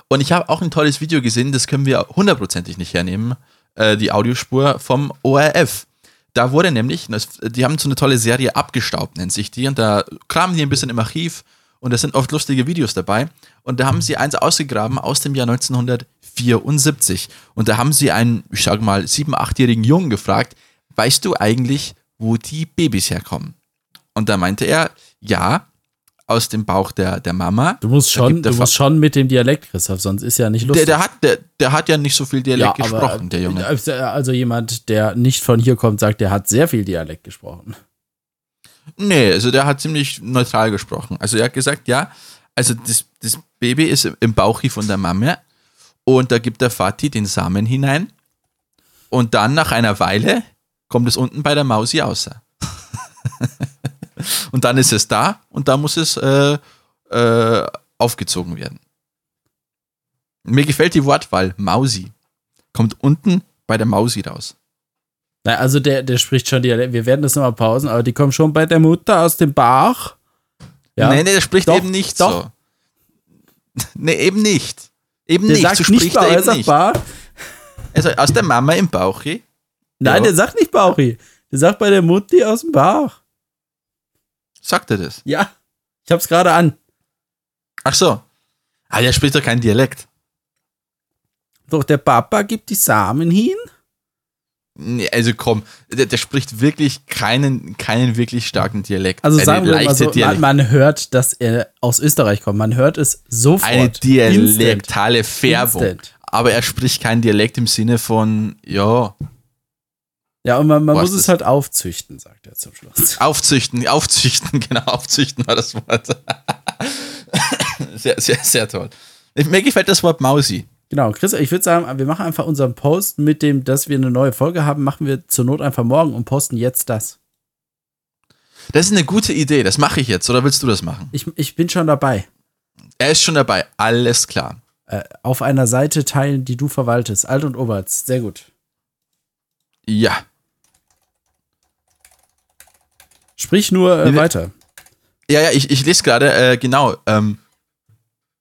Und ich habe auch ein tolles Video gesehen, das können wir hundertprozentig nicht hernehmen, äh, die Audiospur vom ORF. Da wurde nämlich, die haben so eine tolle Serie abgestaubt, nennt sich die, und da kramen die ein bisschen im Archiv und da sind oft lustige Videos dabei. Und da haben sie eins ausgegraben aus dem Jahr 1974. Und da haben sie einen, ich sage mal, sieben-, achtjährigen Jungen gefragt, weißt du eigentlich, wo die Babys herkommen? Und da meinte er, ja, aus dem Bauch der, der Mama. Du musst schon, der du musst schon mit dem Dialekt, Christoph, sonst ist ja nicht Der, lustig. der, hat, der, der hat ja nicht so viel Dialekt Ja, aber, gesprochen, der Junge. äh, Also jemand, der nicht von hier kommt, sagt, der hat sehr viel Dialekt gesprochen. Nee, also der hat ziemlich neutral gesprochen. Also er hat gesagt, ja, also das, das Baby ist im Bauchi von der Mama und da gibt der Vati den Samen hinein und dann nach einer Weile kommt es unten bei der Mausi außer. und dann ist es da und da muss es äh, äh, aufgezogen werden. Mir gefällt die Wortwahl, Mausi. Kommt unten bei der Mausi raus. Also der, der spricht schon. Wir werden das nochmal pausen, aber die kommen schon bei der Mutter aus dem Bach. Ja. Nee, nee, der spricht Doch, eben nicht doch. so. Nee, eben nicht. Eben der nicht. sagt so nicht spricht Bauch, er eben nicht. Bach. Also aus der Mama im Bauchi. Nein, Ja. der sagt nicht Bauchi. Der sagt bei der Mutti aus dem Bach. Sagt er das? Ja, ich hab's gerade an. Ach so. Ah, der spricht doch kein Dialekt. Doch der Papa gibt die Samen hin. Nee, also komm, der, der spricht wirklich keinen, keinen wirklich starken Dialekt. Also sagen wir mal so, man, man hört, dass er aus Österreich kommt. Man hört es sofort. Eine Instant. dialektale Färbung. Instant. Aber er spricht keinen Dialekt im Sinne von, ja, Ja, und man, man muss es halt aufzüchten, sagt er zum Schluss. aufzüchten, aufzüchten, genau, aufzüchten war das Wort. sehr, sehr, sehr toll. Mir gefällt das Wort Mausi. Genau, Chris, ich würde sagen, wir machen einfach unseren Post mit dem, dass wir eine neue Folge haben, machen wir zur Not einfach morgen und posten jetzt das. Das ist eine gute Idee, das mache ich jetzt, oder willst du das machen? Ich, ich bin schon dabei. Er ist schon dabei, alles klar. Äh, auf einer Seite teilen, die du verwaltest. Alt und Oberst. Sehr gut. Ja. Sprich nur äh, weiter. Ja, ja, ich, ich lese gerade, äh, genau, ähm,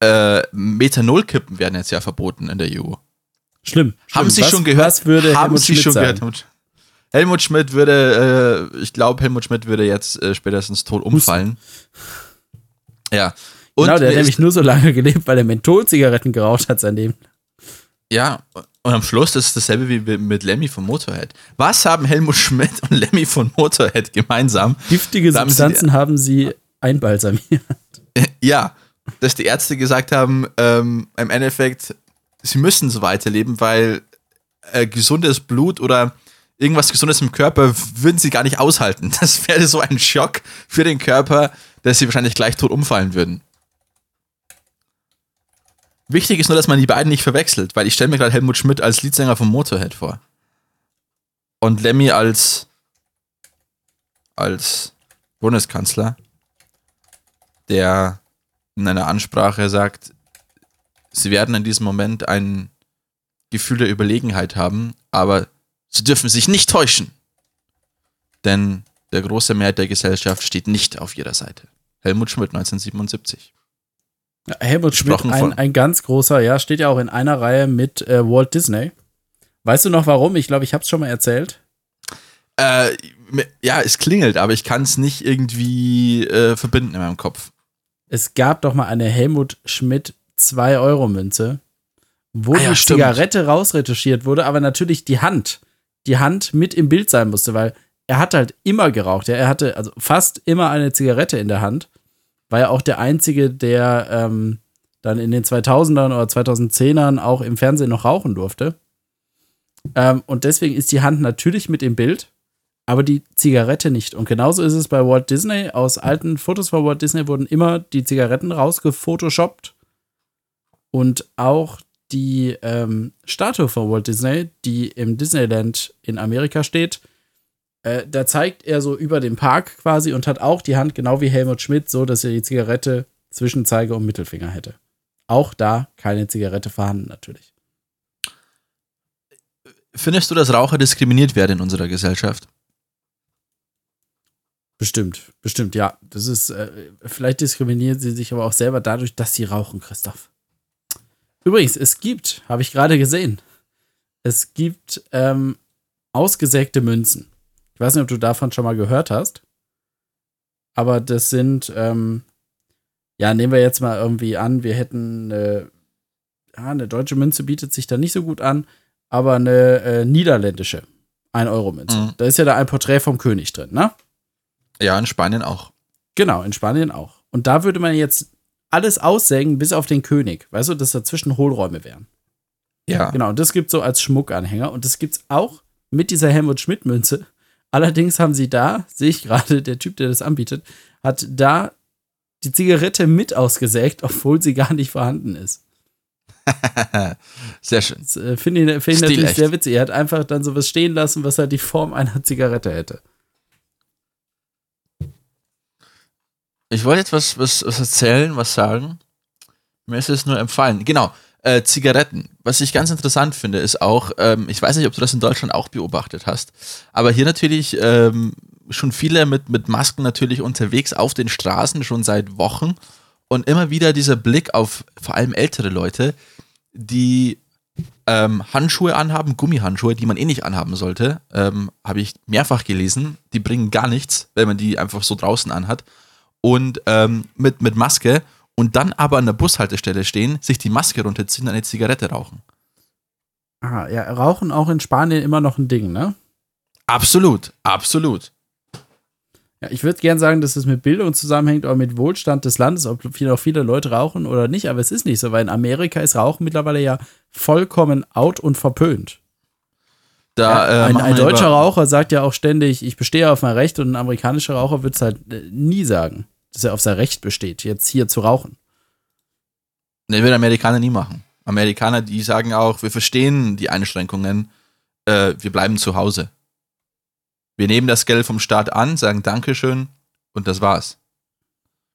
äh, Methanolkippen werden jetzt ja verboten in der EU. Schlimm. Haben schlimm. Sie was, schon gehört? Was würde Haben Helmut Sie Schmidt schon sagen? gehört? Helmut, Schmidt würde, äh, ich glaube, Helmut Schmidt würde jetzt äh, spätestens tot umfallen. Ja. Und genau, der hat nämlich nur so lange gelebt, weil er Mentholzigaretten geraucht hat sein Leben. ja, und am Schluss das ist dasselbe wie mit Lemmy von Motorhead. Was haben Helmut Schmidt und Lemmy von Motorhead gemeinsam? Giftige Da haben sie- Substanzen haben sie einbalsamiert. Ja, dass die Ärzte gesagt haben, ähm, im Endeffekt, sie müssen so weiterleben, weil äh, gesundes Blut oder irgendwas Gesundes im Körper würden sie gar nicht aushalten. Das wäre so ein Schock für den Körper, dass sie wahrscheinlich gleich tot umfallen würden. Wichtig ist nur, dass man die beiden nicht verwechselt, weil ich stelle mir gerade Helmut Schmidt als Leadsänger vom Motorhead vor. Und Lemmy als, als Bundeskanzler, der in einer Ansprache sagt, sie werden in diesem Moment ein Gefühl der Überlegenheit haben, aber sie dürfen sich nicht täuschen. Denn der große Mehrheit der Gesellschaft steht nicht auf ihrer Seite. Helmut Schmidt 1977. Ja, Helmut Schmidt, ein, ein, ganz großer, ja, steht ja auch in einer Reihe mit äh, Walt Disney. Weißt du noch warum? Ich glaube, ich habe es schon mal erzählt. Äh, ja, es klingelt, aber ich kann es nicht irgendwie äh, verbinden in meinem Kopf. Es gab doch mal eine Helmut Schmidt 2-Euro-Münze, wo ah, ja, die stimmt. Zigarette rausretuschiert wurde, aber natürlich die Hand, die Hand mit im Bild sein musste, weil er hat halt immer geraucht. Ja? Er hatte also fast immer eine Zigarette in der Hand. War ja auch der Einzige, der ähm, dann in den 2000ern oder 2010ern auch im Fernsehen noch rauchen durfte. Ähm, und deswegen ist die Hand natürlich mit im Bild aber die Zigarette nicht. Und genauso ist es bei Walt Disney. Aus alten Fotos von Walt Disney wurden immer die Zigaretten rausgefotoshoppt. Und auch die ähm, Statue von Walt Disney, die im Disneyland in Amerika steht, äh, da zeigt er so über den Park quasi und hat auch die Hand, genau wie Helmut Schmidt, so, dass er die Zigarette zwischen Zeige und Mittelfinger hätte. Auch da keine Zigarette vorhanden, natürlich. Findest du, dass Raucher diskriminiert werden in unserer Gesellschaft? Bestimmt, bestimmt, ja. Das ist, äh, vielleicht diskriminieren sie sich aber auch selber dadurch, dass sie rauchen, Christoph. Übrigens, es gibt, habe ich gerade gesehen, es gibt ähm, ausgesägte Münzen. Ich weiß nicht, ob du davon schon mal gehört hast. Aber das sind, ähm, ja, nehmen wir jetzt mal irgendwie an, wir hätten eine, ja, eine deutsche Münze bietet sich da nicht so gut an, aber eine äh, niederländische 1-Euro-Münze. Mhm. Da ist ja da ein Porträt vom König drin, ne? Ja, in Spanien auch. Genau, in Spanien auch. Und da würde man jetzt alles aussägen, bis auf den König. Weißt du, dass dazwischen Hohlräume wären. Ja. Genau, und das gibt so als Schmuckanhänger. Und das gibt es auch mit dieser Helmut Schmidt-Münze. Allerdings haben sie da, sehe ich gerade, der Typ, der das anbietet, hat da die Zigarette mit ausgesägt, obwohl sie gar nicht vorhanden ist. sehr schön. Das äh, finde ich, find ich natürlich sehr witzig. Er hat einfach dann sowas stehen lassen, was halt die Form einer Zigarette hätte. Ich wollte jetzt was, was, was erzählen, was sagen. Mir ist es nur empfallen. Genau, äh, Zigaretten. Was ich ganz interessant finde, ist auch, ähm, ich weiß nicht, ob du das in Deutschland auch beobachtet hast, aber hier natürlich ähm, schon viele mit, mit Masken natürlich unterwegs auf den Straßen schon seit Wochen und immer wieder dieser Blick auf vor allem ältere Leute, die ähm, Handschuhe anhaben, Gummihandschuhe, die man eh nicht anhaben sollte, ähm, habe ich mehrfach gelesen. Die bringen gar nichts, wenn man die einfach so draußen anhat und ähm, mit, mit Maske und dann aber an der Bushaltestelle stehen, sich die Maske runterziehen und eine Zigarette rauchen. Ah, ja, Rauchen auch in Spanien immer noch ein Ding, ne? Absolut, absolut. Ja, ich würde gern sagen, dass es mit Bildung zusammenhängt oder mit Wohlstand des Landes, ob viele, auch viele Leute rauchen oder nicht, aber es ist nicht so, weil in Amerika ist Rauchen mittlerweile ja vollkommen out und verpönt. Da, ja, äh, ein, ein deutscher Raucher sagt ja auch ständig, ich bestehe auf mein Recht und ein amerikanischer Raucher wird es halt äh, nie sagen dass er auf sein Recht besteht, jetzt hier zu rauchen. Ne, will Amerikaner nie machen. Amerikaner, die sagen auch, wir verstehen die Einschränkungen, äh, wir bleiben zu Hause. Wir nehmen das Geld vom Staat an, sagen Dankeschön und das war's.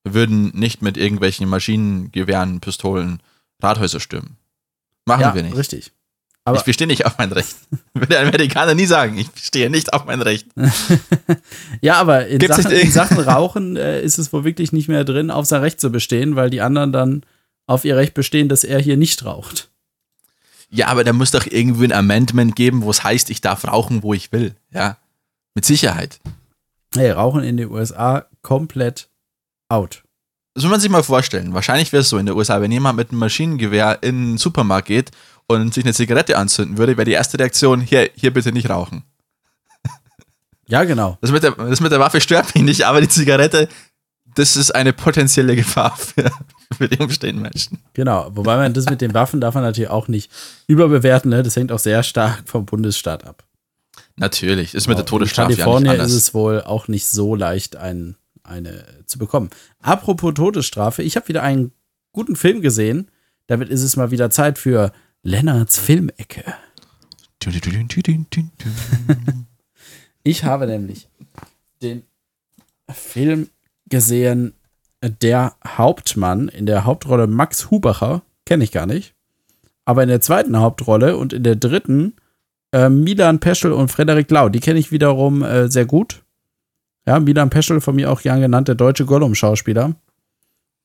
Wir würden nicht mit irgendwelchen Maschinengewehren, Pistolen Rathäuser stürmen. Machen ja, wir nicht. Richtig. Aber ich bestehe nicht auf mein Recht. Würde ein Amerikaner nie sagen, ich bestehe nicht auf mein Recht. ja, aber in Sachen, in Sachen, Rauchen äh, ist es wohl wirklich nicht mehr drin, auf sein Recht zu bestehen, weil die anderen dann auf ihr Recht bestehen, dass er hier nicht raucht. Ja, aber da muss doch irgendwie ein Amendment geben, wo es heißt, ich darf rauchen, wo ich will. Ja, mit Sicherheit. Hey, Rauchen in den USA komplett out. Das muss man sich mal vorstellen. Wahrscheinlich wäre es so in den USA, wenn jemand mit einem Maschinengewehr in den Supermarkt geht und sich eine Zigarette anzünden würde, wäre die erste Reaktion, hier, hier bitte nicht rauchen. Ja, genau. Das mit, der, das mit der Waffe stört mich nicht, aber die Zigarette, das ist eine potenzielle Gefahr für, für die umstehenden Menschen. Genau, wobei man das mit den Waffen darf man natürlich auch nicht überbewerten. Ne? Das hängt auch sehr stark vom Bundesstaat ab. Natürlich, ist mit der Todesstrafe In Kalifornien ja ist es wohl auch nicht so leicht, ein, eine zu bekommen. Apropos Todesstrafe, ich habe wieder einen guten Film gesehen. Damit ist es mal wieder Zeit für Lennarts Filmecke. ich habe nämlich den Film gesehen, der Hauptmann in der Hauptrolle Max Hubacher, kenne ich gar nicht. Aber in der zweiten Hauptrolle und in der dritten äh, Milan Peschel und Frederik Lau, die kenne ich wiederum äh, sehr gut. Ja, Milan Peschel, von mir auch gern genannt, der deutsche Gollum-Schauspieler.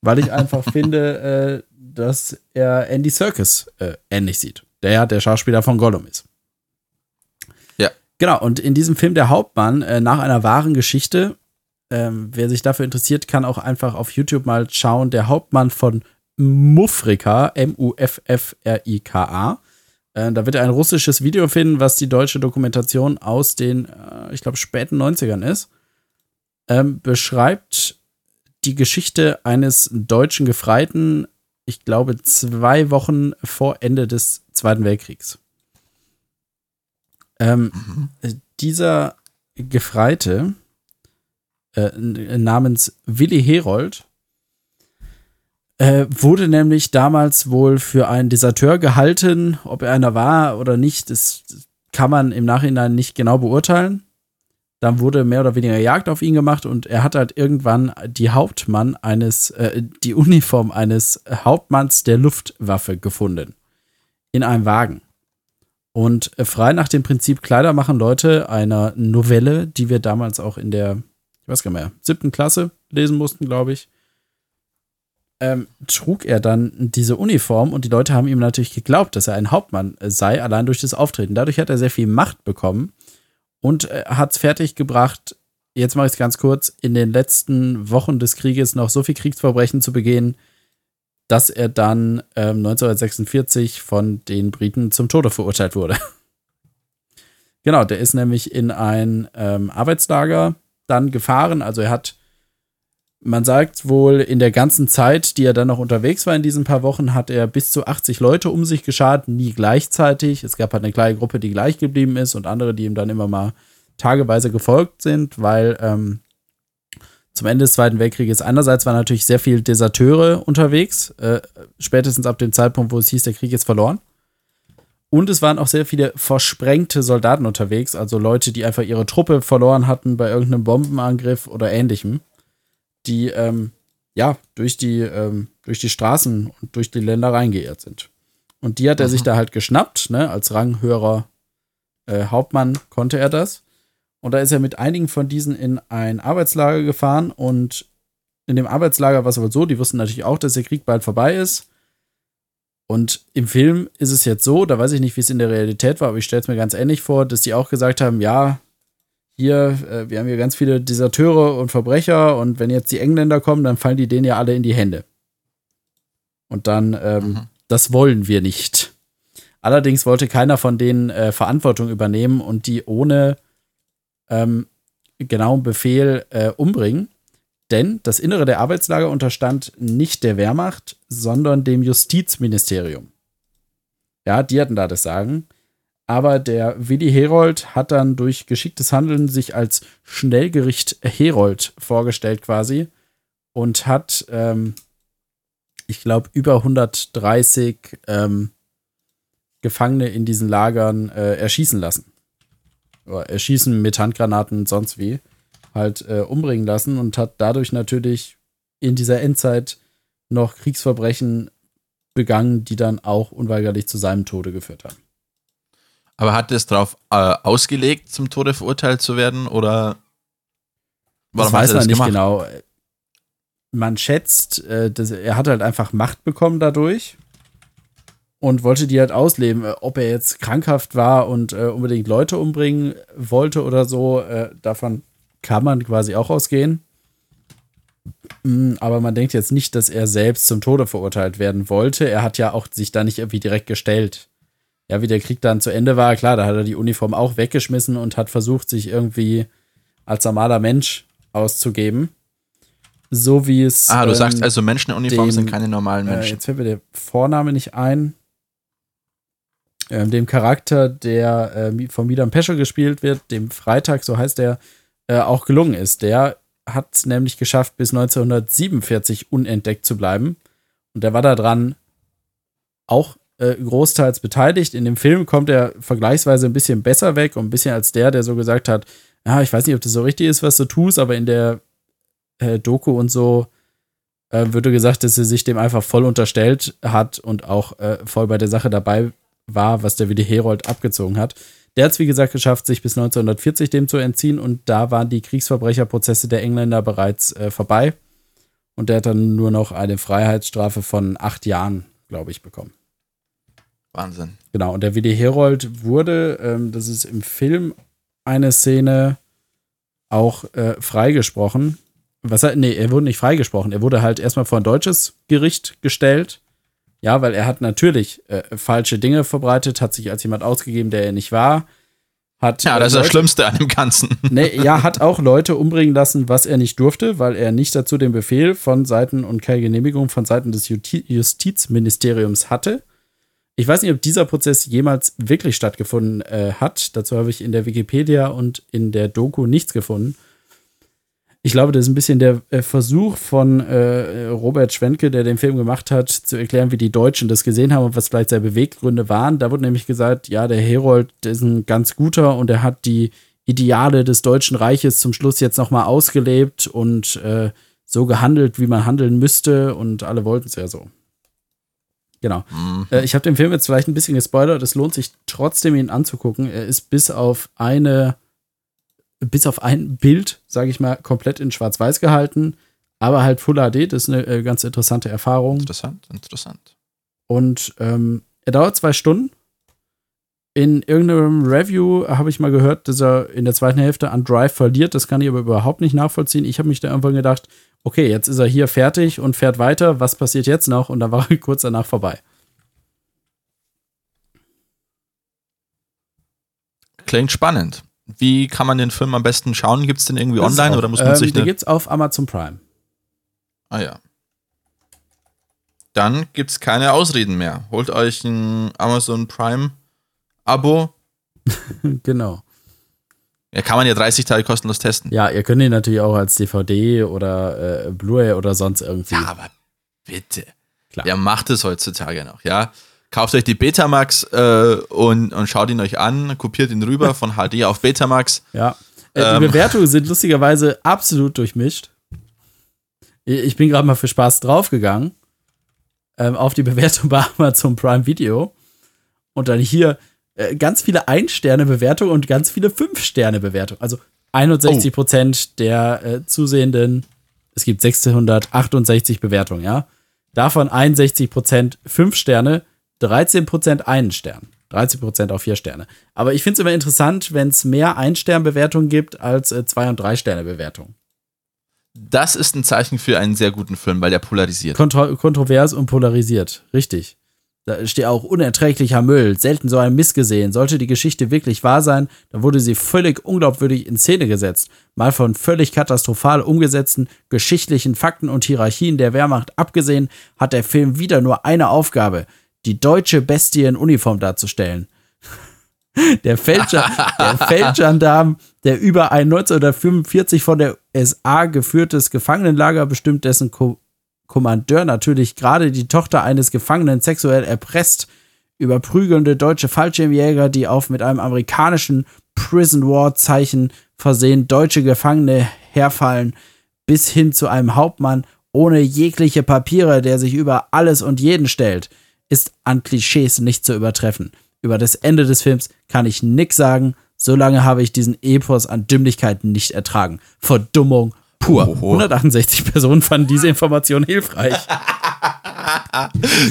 Weil ich einfach finde, äh, dass er Andy Serkis äh, ähnlich sieht. Der ja der Schauspieler von Gollum ist. Ja. Genau, und in diesem Film Der Hauptmann, äh, nach einer wahren Geschichte, ähm, wer sich dafür interessiert, kann auch einfach auf YouTube mal schauen. Der Hauptmann von Muffrika, M-U-F-F-R-I-K-A. Äh, da wird er ein russisches Video finden, was die deutsche Dokumentation aus den, äh, ich glaube, späten 90ern ist. Ähm, beschreibt die Geschichte eines deutschen Gefreiten, ich glaube, zwei Wochen vor Ende des Zweiten Weltkriegs. Ähm, mhm. Dieser Gefreite äh, namens Willi Herold äh, wurde nämlich damals wohl für einen Deserteur gehalten. Ob er einer war oder nicht, das kann man im Nachhinein nicht genau beurteilen. Dann wurde mehr oder weniger Jagd auf ihn gemacht und er hat halt irgendwann die Hauptmann eines, äh, die Uniform eines Hauptmanns der Luftwaffe gefunden. In einem Wagen. Und äh, frei nach dem Prinzip Kleider machen Leute einer Novelle, die wir damals auch in der, ich weiß gar nicht mehr, siebten Klasse lesen mussten, glaube ich, ähm, trug er dann diese Uniform und die Leute haben ihm natürlich geglaubt, dass er ein Hauptmann äh, sei, allein durch das Auftreten. Dadurch hat er sehr viel Macht bekommen und äh, hat es fertiggebracht, jetzt mache ich es ganz kurz, in den letzten Wochen des Krieges noch so viel Kriegsverbrechen zu begehen, dass er dann ähm, 1946 von den Briten zum Tode verurteilt wurde. genau, der ist nämlich in ein ähm, Arbeitslager dann gefahren. Also er hat man sagt wohl, in der ganzen Zeit, die er dann noch unterwegs war in diesen paar Wochen, hat er bis zu 80 Leute um sich geschart, nie gleichzeitig. Es gab halt eine kleine Gruppe, die gleich geblieben ist und andere, die ihm dann immer mal tageweise gefolgt sind, weil ähm, zum Ende des Zweiten Weltkrieges einerseits waren natürlich sehr viele Deserteure unterwegs, äh, spätestens ab dem Zeitpunkt, wo es hieß, der Krieg ist verloren. Und es waren auch sehr viele versprengte Soldaten unterwegs, also Leute, die einfach ihre Truppe verloren hatten bei irgendeinem Bombenangriff oder ähnlichem die ähm, ja durch die, ähm, durch die Straßen und durch die Länder reingeirrt sind. Und die hat er mhm. sich da halt geschnappt, ne? Als ranghöherer äh, Hauptmann konnte er das. Und da ist er mit einigen von diesen in ein Arbeitslager gefahren und in dem Arbeitslager war es aber so, die wussten natürlich auch, dass der Krieg bald vorbei ist. Und im Film ist es jetzt so, da weiß ich nicht, wie es in der Realität war, aber ich stelle es mir ganz ähnlich vor, dass die auch gesagt haben, ja, hier, äh, wir haben hier ganz viele Deserteure und Verbrecher und wenn jetzt die Engländer kommen, dann fallen die denen ja alle in die Hände. Und dann, ähm, mhm. das wollen wir nicht. Allerdings wollte keiner von denen äh, Verantwortung übernehmen und die ohne ähm, genauen Befehl äh, umbringen. Denn das Innere der Arbeitslager unterstand nicht der Wehrmacht, sondern dem Justizministerium. Ja, die hatten da das Sagen. Aber der Willi Herold hat dann durch geschicktes Handeln sich als Schnellgericht Herold vorgestellt quasi und hat, ähm, ich glaube, über 130 ähm, Gefangene in diesen Lagern äh, erschießen lassen. Oder erschießen mit Handgranaten und sonst wie. Halt äh, umbringen lassen und hat dadurch natürlich in dieser Endzeit noch Kriegsverbrechen begangen, die dann auch unweigerlich zu seinem Tode geführt haben. Aber hat es darauf äh, ausgelegt, zum Tode verurteilt zu werden oder warum das weiß man das nicht gemacht? genau. Man schätzt, äh, dass er hat halt einfach Macht bekommen dadurch und wollte die halt ausleben. Äh, ob er jetzt krankhaft war und äh, unbedingt Leute umbringen wollte oder so, äh, davon kann man quasi auch ausgehen. Mm, aber man denkt jetzt nicht, dass er selbst zum Tode verurteilt werden wollte. Er hat ja auch sich da nicht irgendwie direkt gestellt ja, wie der Krieg dann zu Ende war, klar, da hat er die Uniform auch weggeschmissen und hat versucht, sich irgendwie als normaler Mensch auszugeben. so wie es. Ah, du ähm, sagst also, Menschen in Uniform dem, sind keine normalen Äh, Menschen. jetzt fällt mir der Vorname nicht ein. Ähm, dem Charakter, der äh, von Midan Pescher gespielt wird, dem Freitag, so heißt er, äh, auch gelungen ist. Der hat es nämlich geschafft, bis 1947 unentdeckt zu bleiben. Und der war daran auch äh, großteils beteiligt. In dem Film kommt er vergleichsweise ein bisschen besser weg und ein bisschen als der, der so gesagt hat, ja, ich weiß nicht, ob das so richtig ist, was du tust, aber in der äh, Doku und so äh, würde gesagt, dass er sich dem einfach voll unterstellt hat und auch äh, voll bei der Sache dabei war, was der Willi Herold abgezogen hat. Der hat es, wie gesagt, geschafft, sich bis 1940 dem zu entziehen und da waren die Kriegsverbrecherprozesse der Engländer bereits äh, vorbei. Und der hat dann nur noch eine Freiheitsstrafe von acht Jahren, glaube ich, bekommen. Wahnsinn. Genau, und der Willi Herold wurde, ähm, das ist im Film eine Szene, auch äh, freigesprochen. Was er, nee, er wurde nicht freigesprochen. Er wurde halt erstmal vor ein deutsches Gericht gestellt. Ja, weil er hat natürlich äh, falsche Dinge verbreitet, hat sich als jemand ausgegeben, der er nicht war. Hat, Ja, äh, das ist das Leute- Schlimmste an dem Ganzen. Nee, ja, hat auch Leute umbringen lassen, was er nicht durfte, weil er nicht dazu den Befehl von Seiten und keine Genehmigung von Seiten des Juti- Justizministeriums hatte. Ich weiß nicht, ob dieser Prozess jemals wirklich stattgefunden äh, hat. Dazu habe ich in der Wikipedia und in der Doku nichts gefunden. Ich glaube, das ist ein bisschen der äh, Versuch von äh, Robert Schwenke, der den Film gemacht hat, zu erklären, wie die Deutschen das gesehen haben und was vielleicht seine Beweggründe waren. Da wurde nämlich gesagt, ja, der Herold der ist ein ganz guter und er hat die Ideale des Deutschen Reiches zum Schluss jetzt nochmal ausgelebt und äh, so gehandelt, wie man handeln müsste und alle wollten es ja so. Genau. Mhm. Äh, ich habe den Film jetzt vielleicht ein bisschen gespoilert. Es lohnt sich trotzdem, ihn anzugucken. Er ist bis auf eine, bis auf ein Bild, sage ich mal, komplett in Schwarz-Weiß gehalten. Aber halt Full HD, das ist eine äh, ganz interessante Erfahrung. Interessant, interessant. Und ähm, er dauert zwei Stunden. In irgendeinem Review habe ich mal gehört, dass er in der zweiten Hälfte an Drive verliert. Das kann ich aber überhaupt nicht nachvollziehen. Ich habe mich da irgendwann gedacht, okay, jetzt ist er hier fertig und fährt weiter. Was passiert jetzt noch? Und dann war er kurz danach vorbei. Klingt spannend. Wie kann man den Film am besten schauen? Gibt es den irgendwie Das online auch- oder muss man ähm, sich Den gibt's auf Amazon Prime. Ah ja. Dann gibt es keine Ausreden mehr. Holt euch ein Amazon Prime Abo. genau. Ja, kann man ja 30 Tage kostenlos testen. Ja, ihr könnt ihn natürlich auch als DVD oder äh, Blu-ray oder sonst irgendwie. Ja, aber bitte. Klar. Wer macht es heutzutage noch, ja? Kauft euch die Betamax äh, und, und schaut ihn euch an, kopiert ihn rüber von HD auf Betamax. Ja. Äh, die Ähm. Bewertungen sind lustigerweise absolut durchmischt. Ich bin gerade mal für Spaß draufgegangen ähm, auf die Bewertung bei Amazon Prime Video und dann hier äh, ganz viele Ein-Sterne-Bewertungen und ganz viele Fünf-Sterne-Bewertungen. Also 61 Prozent der äh, Zusehenden, es gibt 668 Bewertungen, ja. Davon 61 Prozent fünf Sterne, 13 Prozent einen Stern. 13 Prozent auf vier Sterne. Aber ich finde es immer interessant, wenn es mehr Ein-Stern-Bewertungen gibt als äh, Zwei- und Drei-Sterne-Bewertungen. Das ist ein Zeichen für einen sehr guten Film, weil der polarisiert. Kontro kontrovers und polarisiert. Richtig. Da steht auch unerträglicher Müll, selten so ein Mist gesehen. Sollte die Geschichte wirklich wahr sein, dann wurde sie völlig unglaubwürdig in Szene gesetzt. Mal von völlig katastrophal umgesetzten geschichtlichen Fakten und Hierarchien der Wehrmacht abgesehen, hat der Film wieder nur eine Aufgabe, die deutsche Bestie in Uniform darzustellen. Der, Feldja der Feldgendarm, der über ein 1945 von der SA geführtes Gefangenenlager bestimmt, dessen Ko Kommandeur natürlich gerade die Tochter eines Gefangenen sexuell erpresst, über prügelnde deutsche Fallschirmjäger, die auf mit einem amerikanischen Prison War Zeichen versehen deutsche Gefangene herfallen, bis hin zu einem Hauptmann ohne jegliche Papiere, der sich über alles und jeden stellt, ist an Klischees nicht zu übertreffen. Über das Ende des Films kann ich nix sagen, solange habe ich diesen Epos an Dümmlichkeiten nicht ertragen. Verdummung pur. Oho. 168 Personen fanden diese Information hilfreich.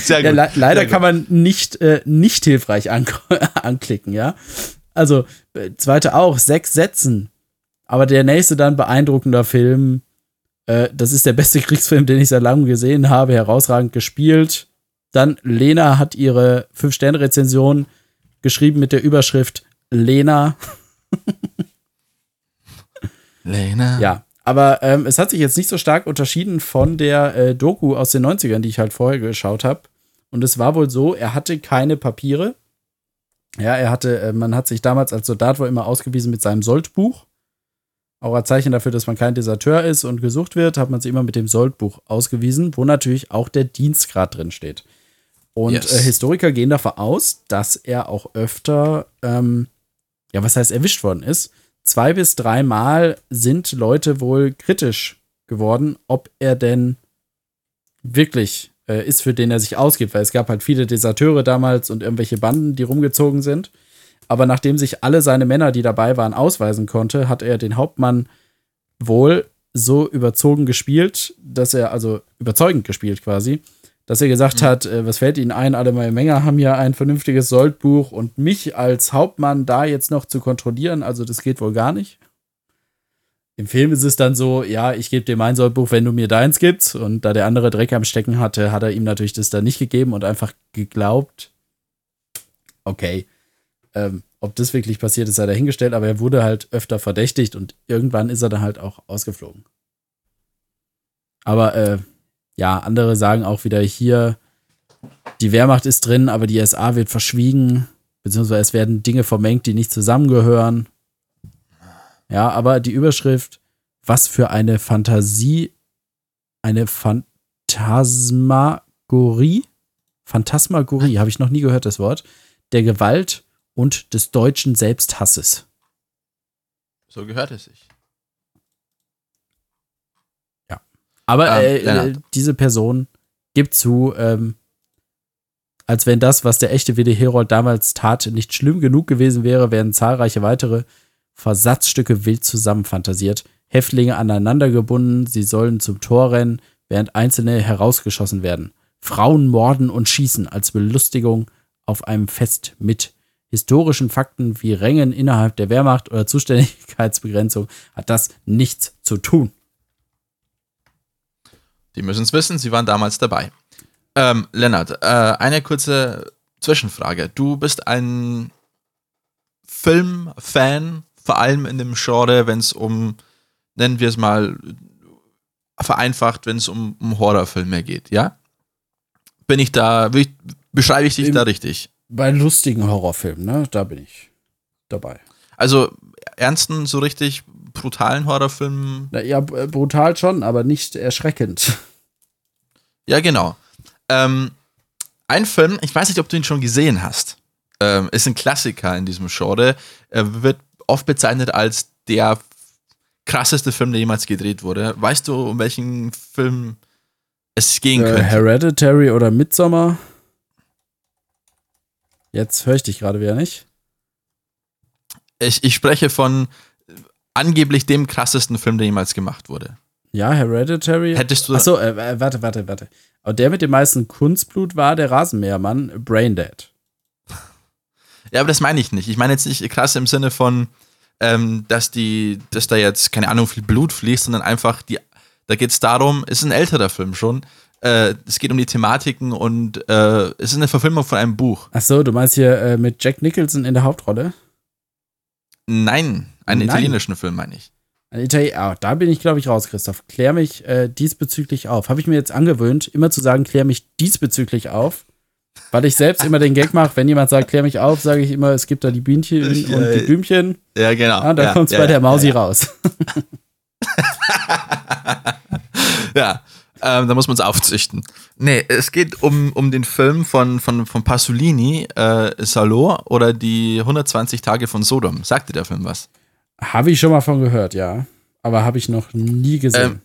Sehr Ja, gut. le leider Sehr kann man nicht, äh, nicht hilfreich an anklicken, ja. Also, äh, zweite auch, sechs Sätzen. Aber der nächste dann beeindruckender Film. Äh, das ist der beste Kriegsfilm, den ich seit langem gesehen habe. Herausragend gespielt. Dann Lena hat ihre 5-Sterne-Rezension geschrieben mit der Überschrift Lena. Lena. Ja, Aber ähm, es hat sich jetzt nicht so stark unterschieden von der äh, Doku aus den 90ern, die ich halt vorher geschaut habe. Und es war wohl so, er hatte keine Papiere. Ja, er hatte, äh, man hat sich damals als Soldat wohl immer ausgewiesen mit seinem Soldbuch. Auch als Zeichen dafür, dass man kein Deserteur ist und gesucht wird, hat man sich immer mit dem Soldbuch ausgewiesen, wo natürlich auch der Dienstgrad drin steht. Und yes. äh, Historiker gehen davon aus, dass er auch öfter, ähm, ja, was heißt erwischt worden ist zwei bis dreimal sind Leute wohl kritisch geworden, ob er denn wirklich äh, ist, für den er sich ausgibt, weil es gab halt viele Deserteure damals und irgendwelche Banden, die rumgezogen sind. Aber nachdem sich alle seine Männer, die dabei waren, ausweisen konnte, hat er den Hauptmann wohl so überzogen gespielt, dass er, also überzeugend gespielt quasi, dass er gesagt mhm. hat, äh, was fällt Ihnen ein, alle meine Menge haben ja ein vernünftiges Soldbuch und mich als Hauptmann da jetzt noch zu kontrollieren, also das geht wohl gar nicht. Im Film ist es dann so, ja, ich gebe dir mein Soldbuch, wenn du mir deins gibst. Und da der andere Dreck am Stecken hatte, hat er ihm natürlich das dann nicht gegeben und einfach geglaubt, okay, ähm, ob das wirklich passiert ist, sei dahingestellt, aber er wurde halt öfter verdächtigt und irgendwann ist er dann halt auch ausgeflogen. Aber äh, ja, andere sagen auch wieder hier, die Wehrmacht ist drin, aber die SA wird verschwiegen, beziehungsweise es werden Dinge vermengt, die nicht zusammengehören. Ja, aber die Überschrift, was für eine Fantasie, eine Phantasmagorie, Phantasmagorie, habe ich noch nie gehört, das Wort, der Gewalt und des deutschen Selbsthasses. So gehört es sich. Aber ähm, äh, diese Person gibt zu, ähm, als wenn das, was der echte Willi Herold damals tat, nicht schlimm genug gewesen wäre, werden zahlreiche weitere Versatzstücke wild zusammenfantasiert. Häftlinge aneinander gebunden, sie sollen zum Tor rennen, während einzelne herausgeschossen werden. Frauen morden und schießen als Belustigung auf einem Fest mit historischen Fakten wie Rängen innerhalb der Wehrmacht oder Zuständigkeitsbegrenzung hat das nichts zu tun. Die müssen es wissen, sie waren damals dabei. Ähm, Lennart, äh, eine kurze Zwischenfrage. Du bist ein Filmfan, vor allem in dem Genre, wenn es um, nennen wir es mal, vereinfacht, wenn es um, um Horrorfilme geht, ja? Bin ich da, beschreibe ich dich Im, da richtig? Bei lustigen Horrorfilmen, ne? Da bin ich dabei. Also ernsten, so richtig brutalen Horrorfilmen? Ja, brutal schon, aber nicht erschreckend. Ja, genau. Ähm, ein Film, ich weiß nicht, ob du ihn schon gesehen hast, ähm, ist ein Klassiker in diesem Genre. Er wird oft bezeichnet als der krasseste Film, der jemals gedreht wurde. Weißt du, um welchen Film es gehen äh, könnte? Hereditary oder Midsommar? Jetzt höre ich dich gerade wieder nicht. Ich, ich spreche von angeblich dem krassesten Film, der jemals gemacht wurde. Ja, Hereditary. Hättest du. Achso, äh, warte, warte, warte. Aber der mit dem meisten Kunstblut war der Rasenmähermann, Braindead. Ja, aber das meine ich nicht. Ich meine jetzt nicht krass im Sinne von, ähm, dass die, dass da jetzt, keine Ahnung, viel Blut fließt, sondern einfach die, da geht es darum, ist ein älterer Film schon. Äh, es geht um die Thematiken und äh, es ist eine Verfilmung von einem Buch. Achso, du meinst hier äh, mit Jack Nicholson in der Hauptrolle? Nein, einen Nein. italienischen Film meine ich. Italiener, oh, da bin ich, glaube ich, raus, Christoph. Klär mich äh, diesbezüglich auf. Habe ich mir jetzt angewöhnt, immer zu sagen, klär mich diesbezüglich auf. Weil ich selbst immer den Gag mache, wenn jemand sagt, klär mich auf, sage ich immer, es gibt da die Bienchen ich, und die Blümchen. Ja, genau. Ah, da ja, kommt es ja, bei ja, der Mausi raus. ja, ähm, da muss man es aufzüchten. Nee, es geht um, um den Film von, von, von Pasolini, äh, Salo oder die 120 Tage von Sodom. Sagt dir der Film was? Habe ich schon mal von gehört, ja. Aber habe ich noch nie gesehen. Ähm,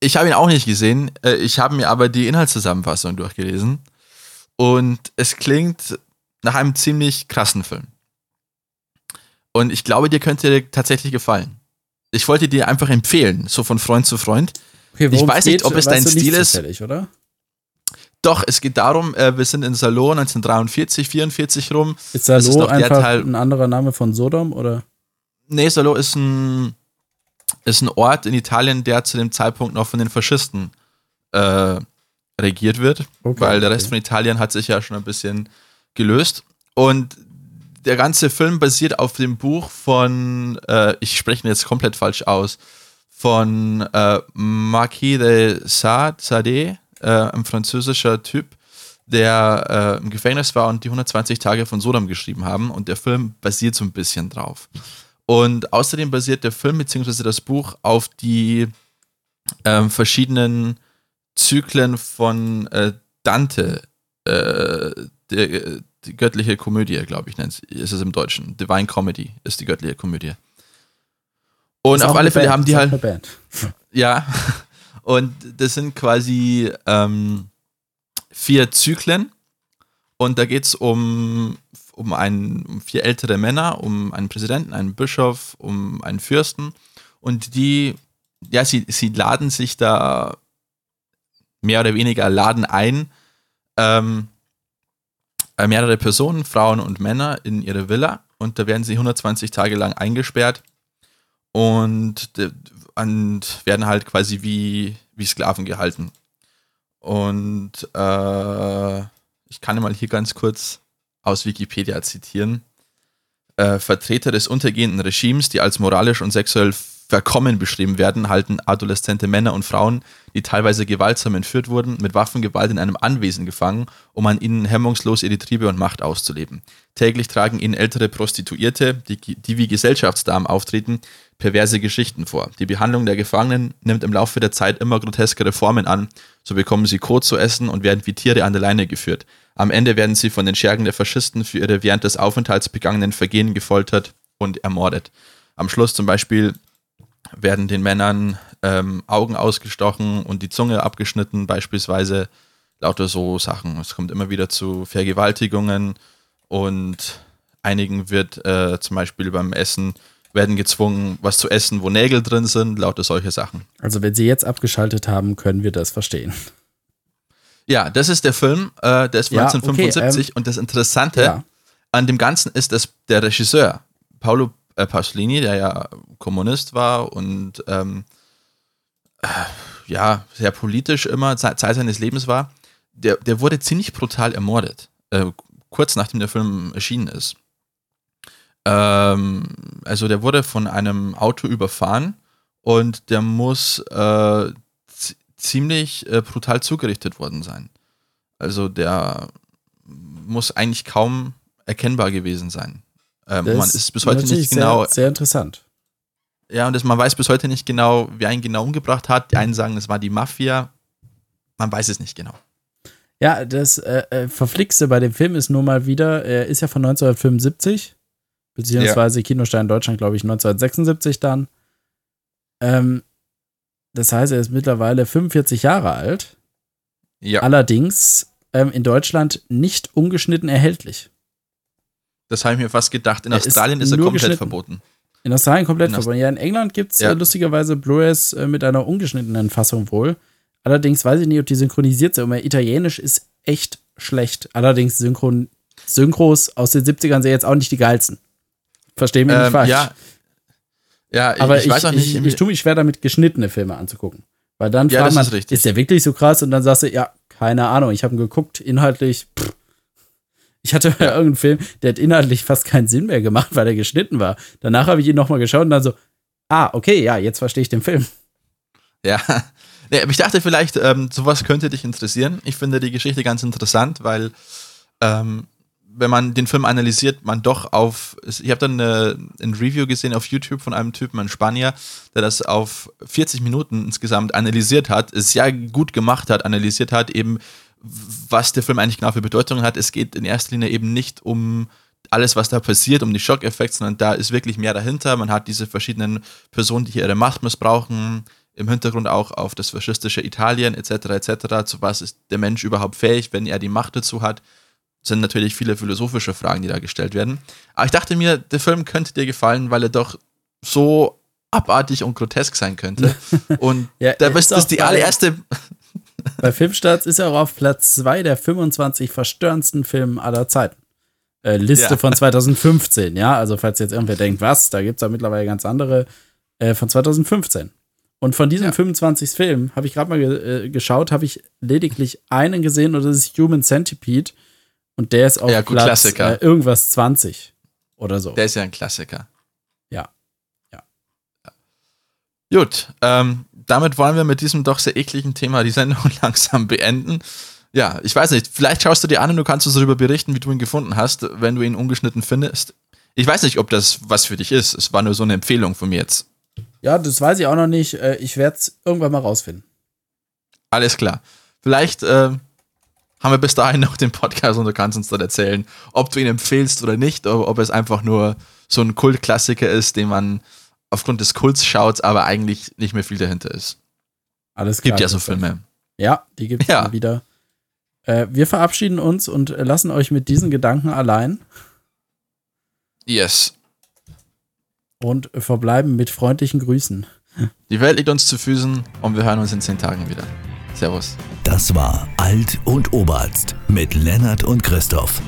ich habe ihn auch nicht gesehen. Äh, ich habe mir aber die Inhaltszusammenfassung durchgelesen. Und es klingt nach einem ziemlich krassen Film. Und ich glaube, dir könnte dir tatsächlich gefallen. Ich wollte dir einfach empfehlen, so von Freund zu Freund. Okay, ich weiß nicht, ob es dein Stil ist. Oder? Doch, es geht darum, äh, wir sind in Salon 1943, 44 rum. Ist Salon einfach ein anderer Name von Sodom, oder? Nee, Salo ist ein, ist ein Ort in Italien, der zu dem Zeitpunkt noch von den Faschisten äh, regiert wird, okay, weil der Rest okay. von Italien hat sich ja schon ein bisschen gelöst. Und der ganze Film basiert auf dem Buch von, äh, ich spreche ihn jetzt komplett falsch aus, von äh, Marquis de Sade, Sade äh, ein französischer Typ, der äh, im Gefängnis war und die 120 Tage von Sodom geschrieben haben. Und der Film basiert so ein bisschen drauf. Und außerdem basiert der Film bzw. das Buch auf die ähm, verschiedenen Zyklen von äh, Dante, äh, der, die göttliche Komödie, glaube ich, nennt ist es im Deutschen. Divine Comedy ist die göttliche Komödie. Und auf alle Fälle Band, haben die halt. Ja. Und das sind quasi ähm, vier Zyklen. Und da geht es um, um, um vier ältere Männer, um einen Präsidenten, einen Bischof, um einen Fürsten. Und die, ja, sie, sie laden sich da mehr oder weniger laden ein, ähm, äh, mehrere Personen, Frauen und Männer in ihre Villa und da werden sie 120 Tage lang eingesperrt und, und werden halt quasi wie, wie Sklaven gehalten. Und äh, ich kann mal hier ganz kurz aus Wikipedia zitieren. Äh, Vertreter des untergehenden Regimes, die als moralisch und sexuell verkommen beschrieben werden, halten adoleszente Männer und Frauen, die teilweise gewaltsam entführt wurden, mit Waffengewalt in einem Anwesen gefangen, um an ihnen hemmungslos ihre Triebe und Macht auszuleben. Täglich tragen ihnen ältere Prostituierte, die, die wie Gesellschaftsdamen auftreten, perverse Geschichten vor. Die Behandlung der Gefangenen nimmt im Laufe der Zeit immer groteskere Formen an. So bekommen sie Kot zu essen und werden wie Tiere an der Leine geführt. Am Ende werden sie von den Schergen der Faschisten für ihre während des Aufenthalts begangenen Vergehen gefoltert und ermordet. Am Schluss zum Beispiel werden den Männern ähm, Augen ausgestochen und die Zunge abgeschnitten, beispielsweise lauter so Sachen. Es kommt immer wieder zu Vergewaltigungen und einigen wird äh, zum Beispiel beim Essen werden gezwungen, was zu essen, wo Nägel drin sind, lauter solche Sachen. Also wenn Sie jetzt abgeschaltet haben, können wir das verstehen. Ja, das ist der Film, äh, der ist von ja, 1975 okay, ähm, und das Interessante ja. an dem Ganzen ist, dass der Regisseur Paolo äh, Pasolini, der ja Kommunist war und ähm, äh, ja, sehr politisch immer, Zeit seines Lebens war, der, der wurde ziemlich brutal ermordet, äh, kurz nachdem der Film erschienen ist. Ähm, also der wurde von einem Auto überfahren und der muss äh, ziemlich äh, brutal zugerichtet worden sein. Also der muss eigentlich kaum erkennbar gewesen sein. Ähm, man ist bis heute nicht genau. Sehr, sehr interessant. Ja, und das, man weiß bis heute nicht genau, wer ihn genau umgebracht hat. Die einen sagen, es war die Mafia. Man weiß es nicht genau. Ja, das äh, äh Verflixte bei dem Film ist nur mal wieder, er ist ja von 1975, beziehungsweise ja. Kinostart in Deutschland, glaube ich, 1976 dann. Ähm, das heißt, er ist mittlerweile 45 Jahre alt. Ja. Allerdings ähm, in Deutschland nicht ungeschnitten erhältlich. Das habe ich mir fast gedacht. In er Australien ist, ist er komplett verboten. In Australien komplett in verboten. Ja, in England gibt es ja. äh, lustigerweise Blu-rays äh, mit einer ungeschnittenen Fassung wohl. Allerdings weiß ich nicht, ob die synchronisiert sind. Aber Italienisch ist echt schlecht. Allerdings Synchron Synchros aus den 70ern sind jetzt auch nicht die geilsten. Verstehen wir ähm, nicht falsch. Ja, ja aber ich, ich weiß auch nicht. Ich, ich tue mich schwer damit, geschnittene Filme anzugucken. Weil dann ja, fragt man, ist, ist, der wirklich so krass? Und dann sagst du, ja, keine Ahnung, ich habe ihn geguckt, inhaltlich, pff, ich hatte ja. irgendeinen Film, der hat inhaltlich fast keinen Sinn mehr gemacht, weil er geschnitten war. Danach habe ich ihn nochmal geschaut und dann so, ah, okay, ja, jetzt verstehe ich den Film. Ja. Nee, ich dachte vielleicht, ähm, sowas könnte dich interessieren. Ich finde die Geschichte ganz interessant, weil ähm, wenn man den Film analysiert, man doch auf, ich habe dann eine, ein Review gesehen auf YouTube von einem Typen, ein Spanier, der das auf 40 Minuten insgesamt analysiert hat, es sehr gut gemacht hat, analysiert hat, eben was der Film eigentlich genau für Bedeutung hat. Es geht in erster Linie eben nicht um alles, was da passiert, um die Schockeffekte, sondern da ist wirklich mehr dahinter. Man hat diese verschiedenen Personen, die hier ihre Macht missbrauchen, im Hintergrund auch auf das faschistische Italien etc. etc. Zu was ist der Mensch überhaupt fähig, wenn er die Macht dazu hat? Sind natürlich viele philosophische Fragen, die da gestellt werden. Aber ich dachte mir, der Film könnte dir gefallen, weil er doch so abartig und grotesk sein könnte. Und ja, da bist du die allererste. Bei Filmstarts ist er auch auf Platz 2 der 25 verstörendsten Filme aller Zeiten. Äh, Liste ja. von 2015, ja. Also, falls jetzt irgendwer denkt, was, da gibt es ja mittlerweile ganz andere, äh, von 2015. Und von diesen ja. 25 Filmen habe ich gerade mal ge äh, geschaut, habe ich lediglich einen gesehen und das ist Human Centipede. Und der ist auf ja, gut, Platz äh, irgendwas 20 oder so. Der ist ja ein Klassiker. Ja. Ja. Gut, ähm, damit wollen wir mit diesem doch sehr ekligen Thema die Sendung langsam beenden. Ja, ich weiß nicht, vielleicht schaust du dir an und du kannst uns darüber berichten, wie du ihn gefunden hast, wenn du ihn ungeschnitten findest. Ich weiß nicht, ob das was für dich ist. Es war nur so eine Empfehlung von mir jetzt. Ja, das weiß ich auch noch nicht. Äh, ich werde es irgendwann mal rausfinden. Alles klar. Vielleicht äh, haben wir bis dahin noch den Podcast und du kannst uns dann erzählen, ob du ihn empfehlst oder nicht, oder ob es einfach nur so ein Kultklassiker ist, den man aufgrund des Kults schaut, aber eigentlich nicht mehr viel dahinter ist. Alles klar. Gibt ja so Filme. Ja, die gibt es ja. wieder. Äh, wir verabschieden uns und lassen euch mit diesen Gedanken allein. Yes. Und verbleiben mit freundlichen Grüßen. Die Welt liegt uns zu Füßen und wir hören uns in zehn Tagen wieder. Servus. Das war Alt und Oberarzt mit Lennart und Christoph.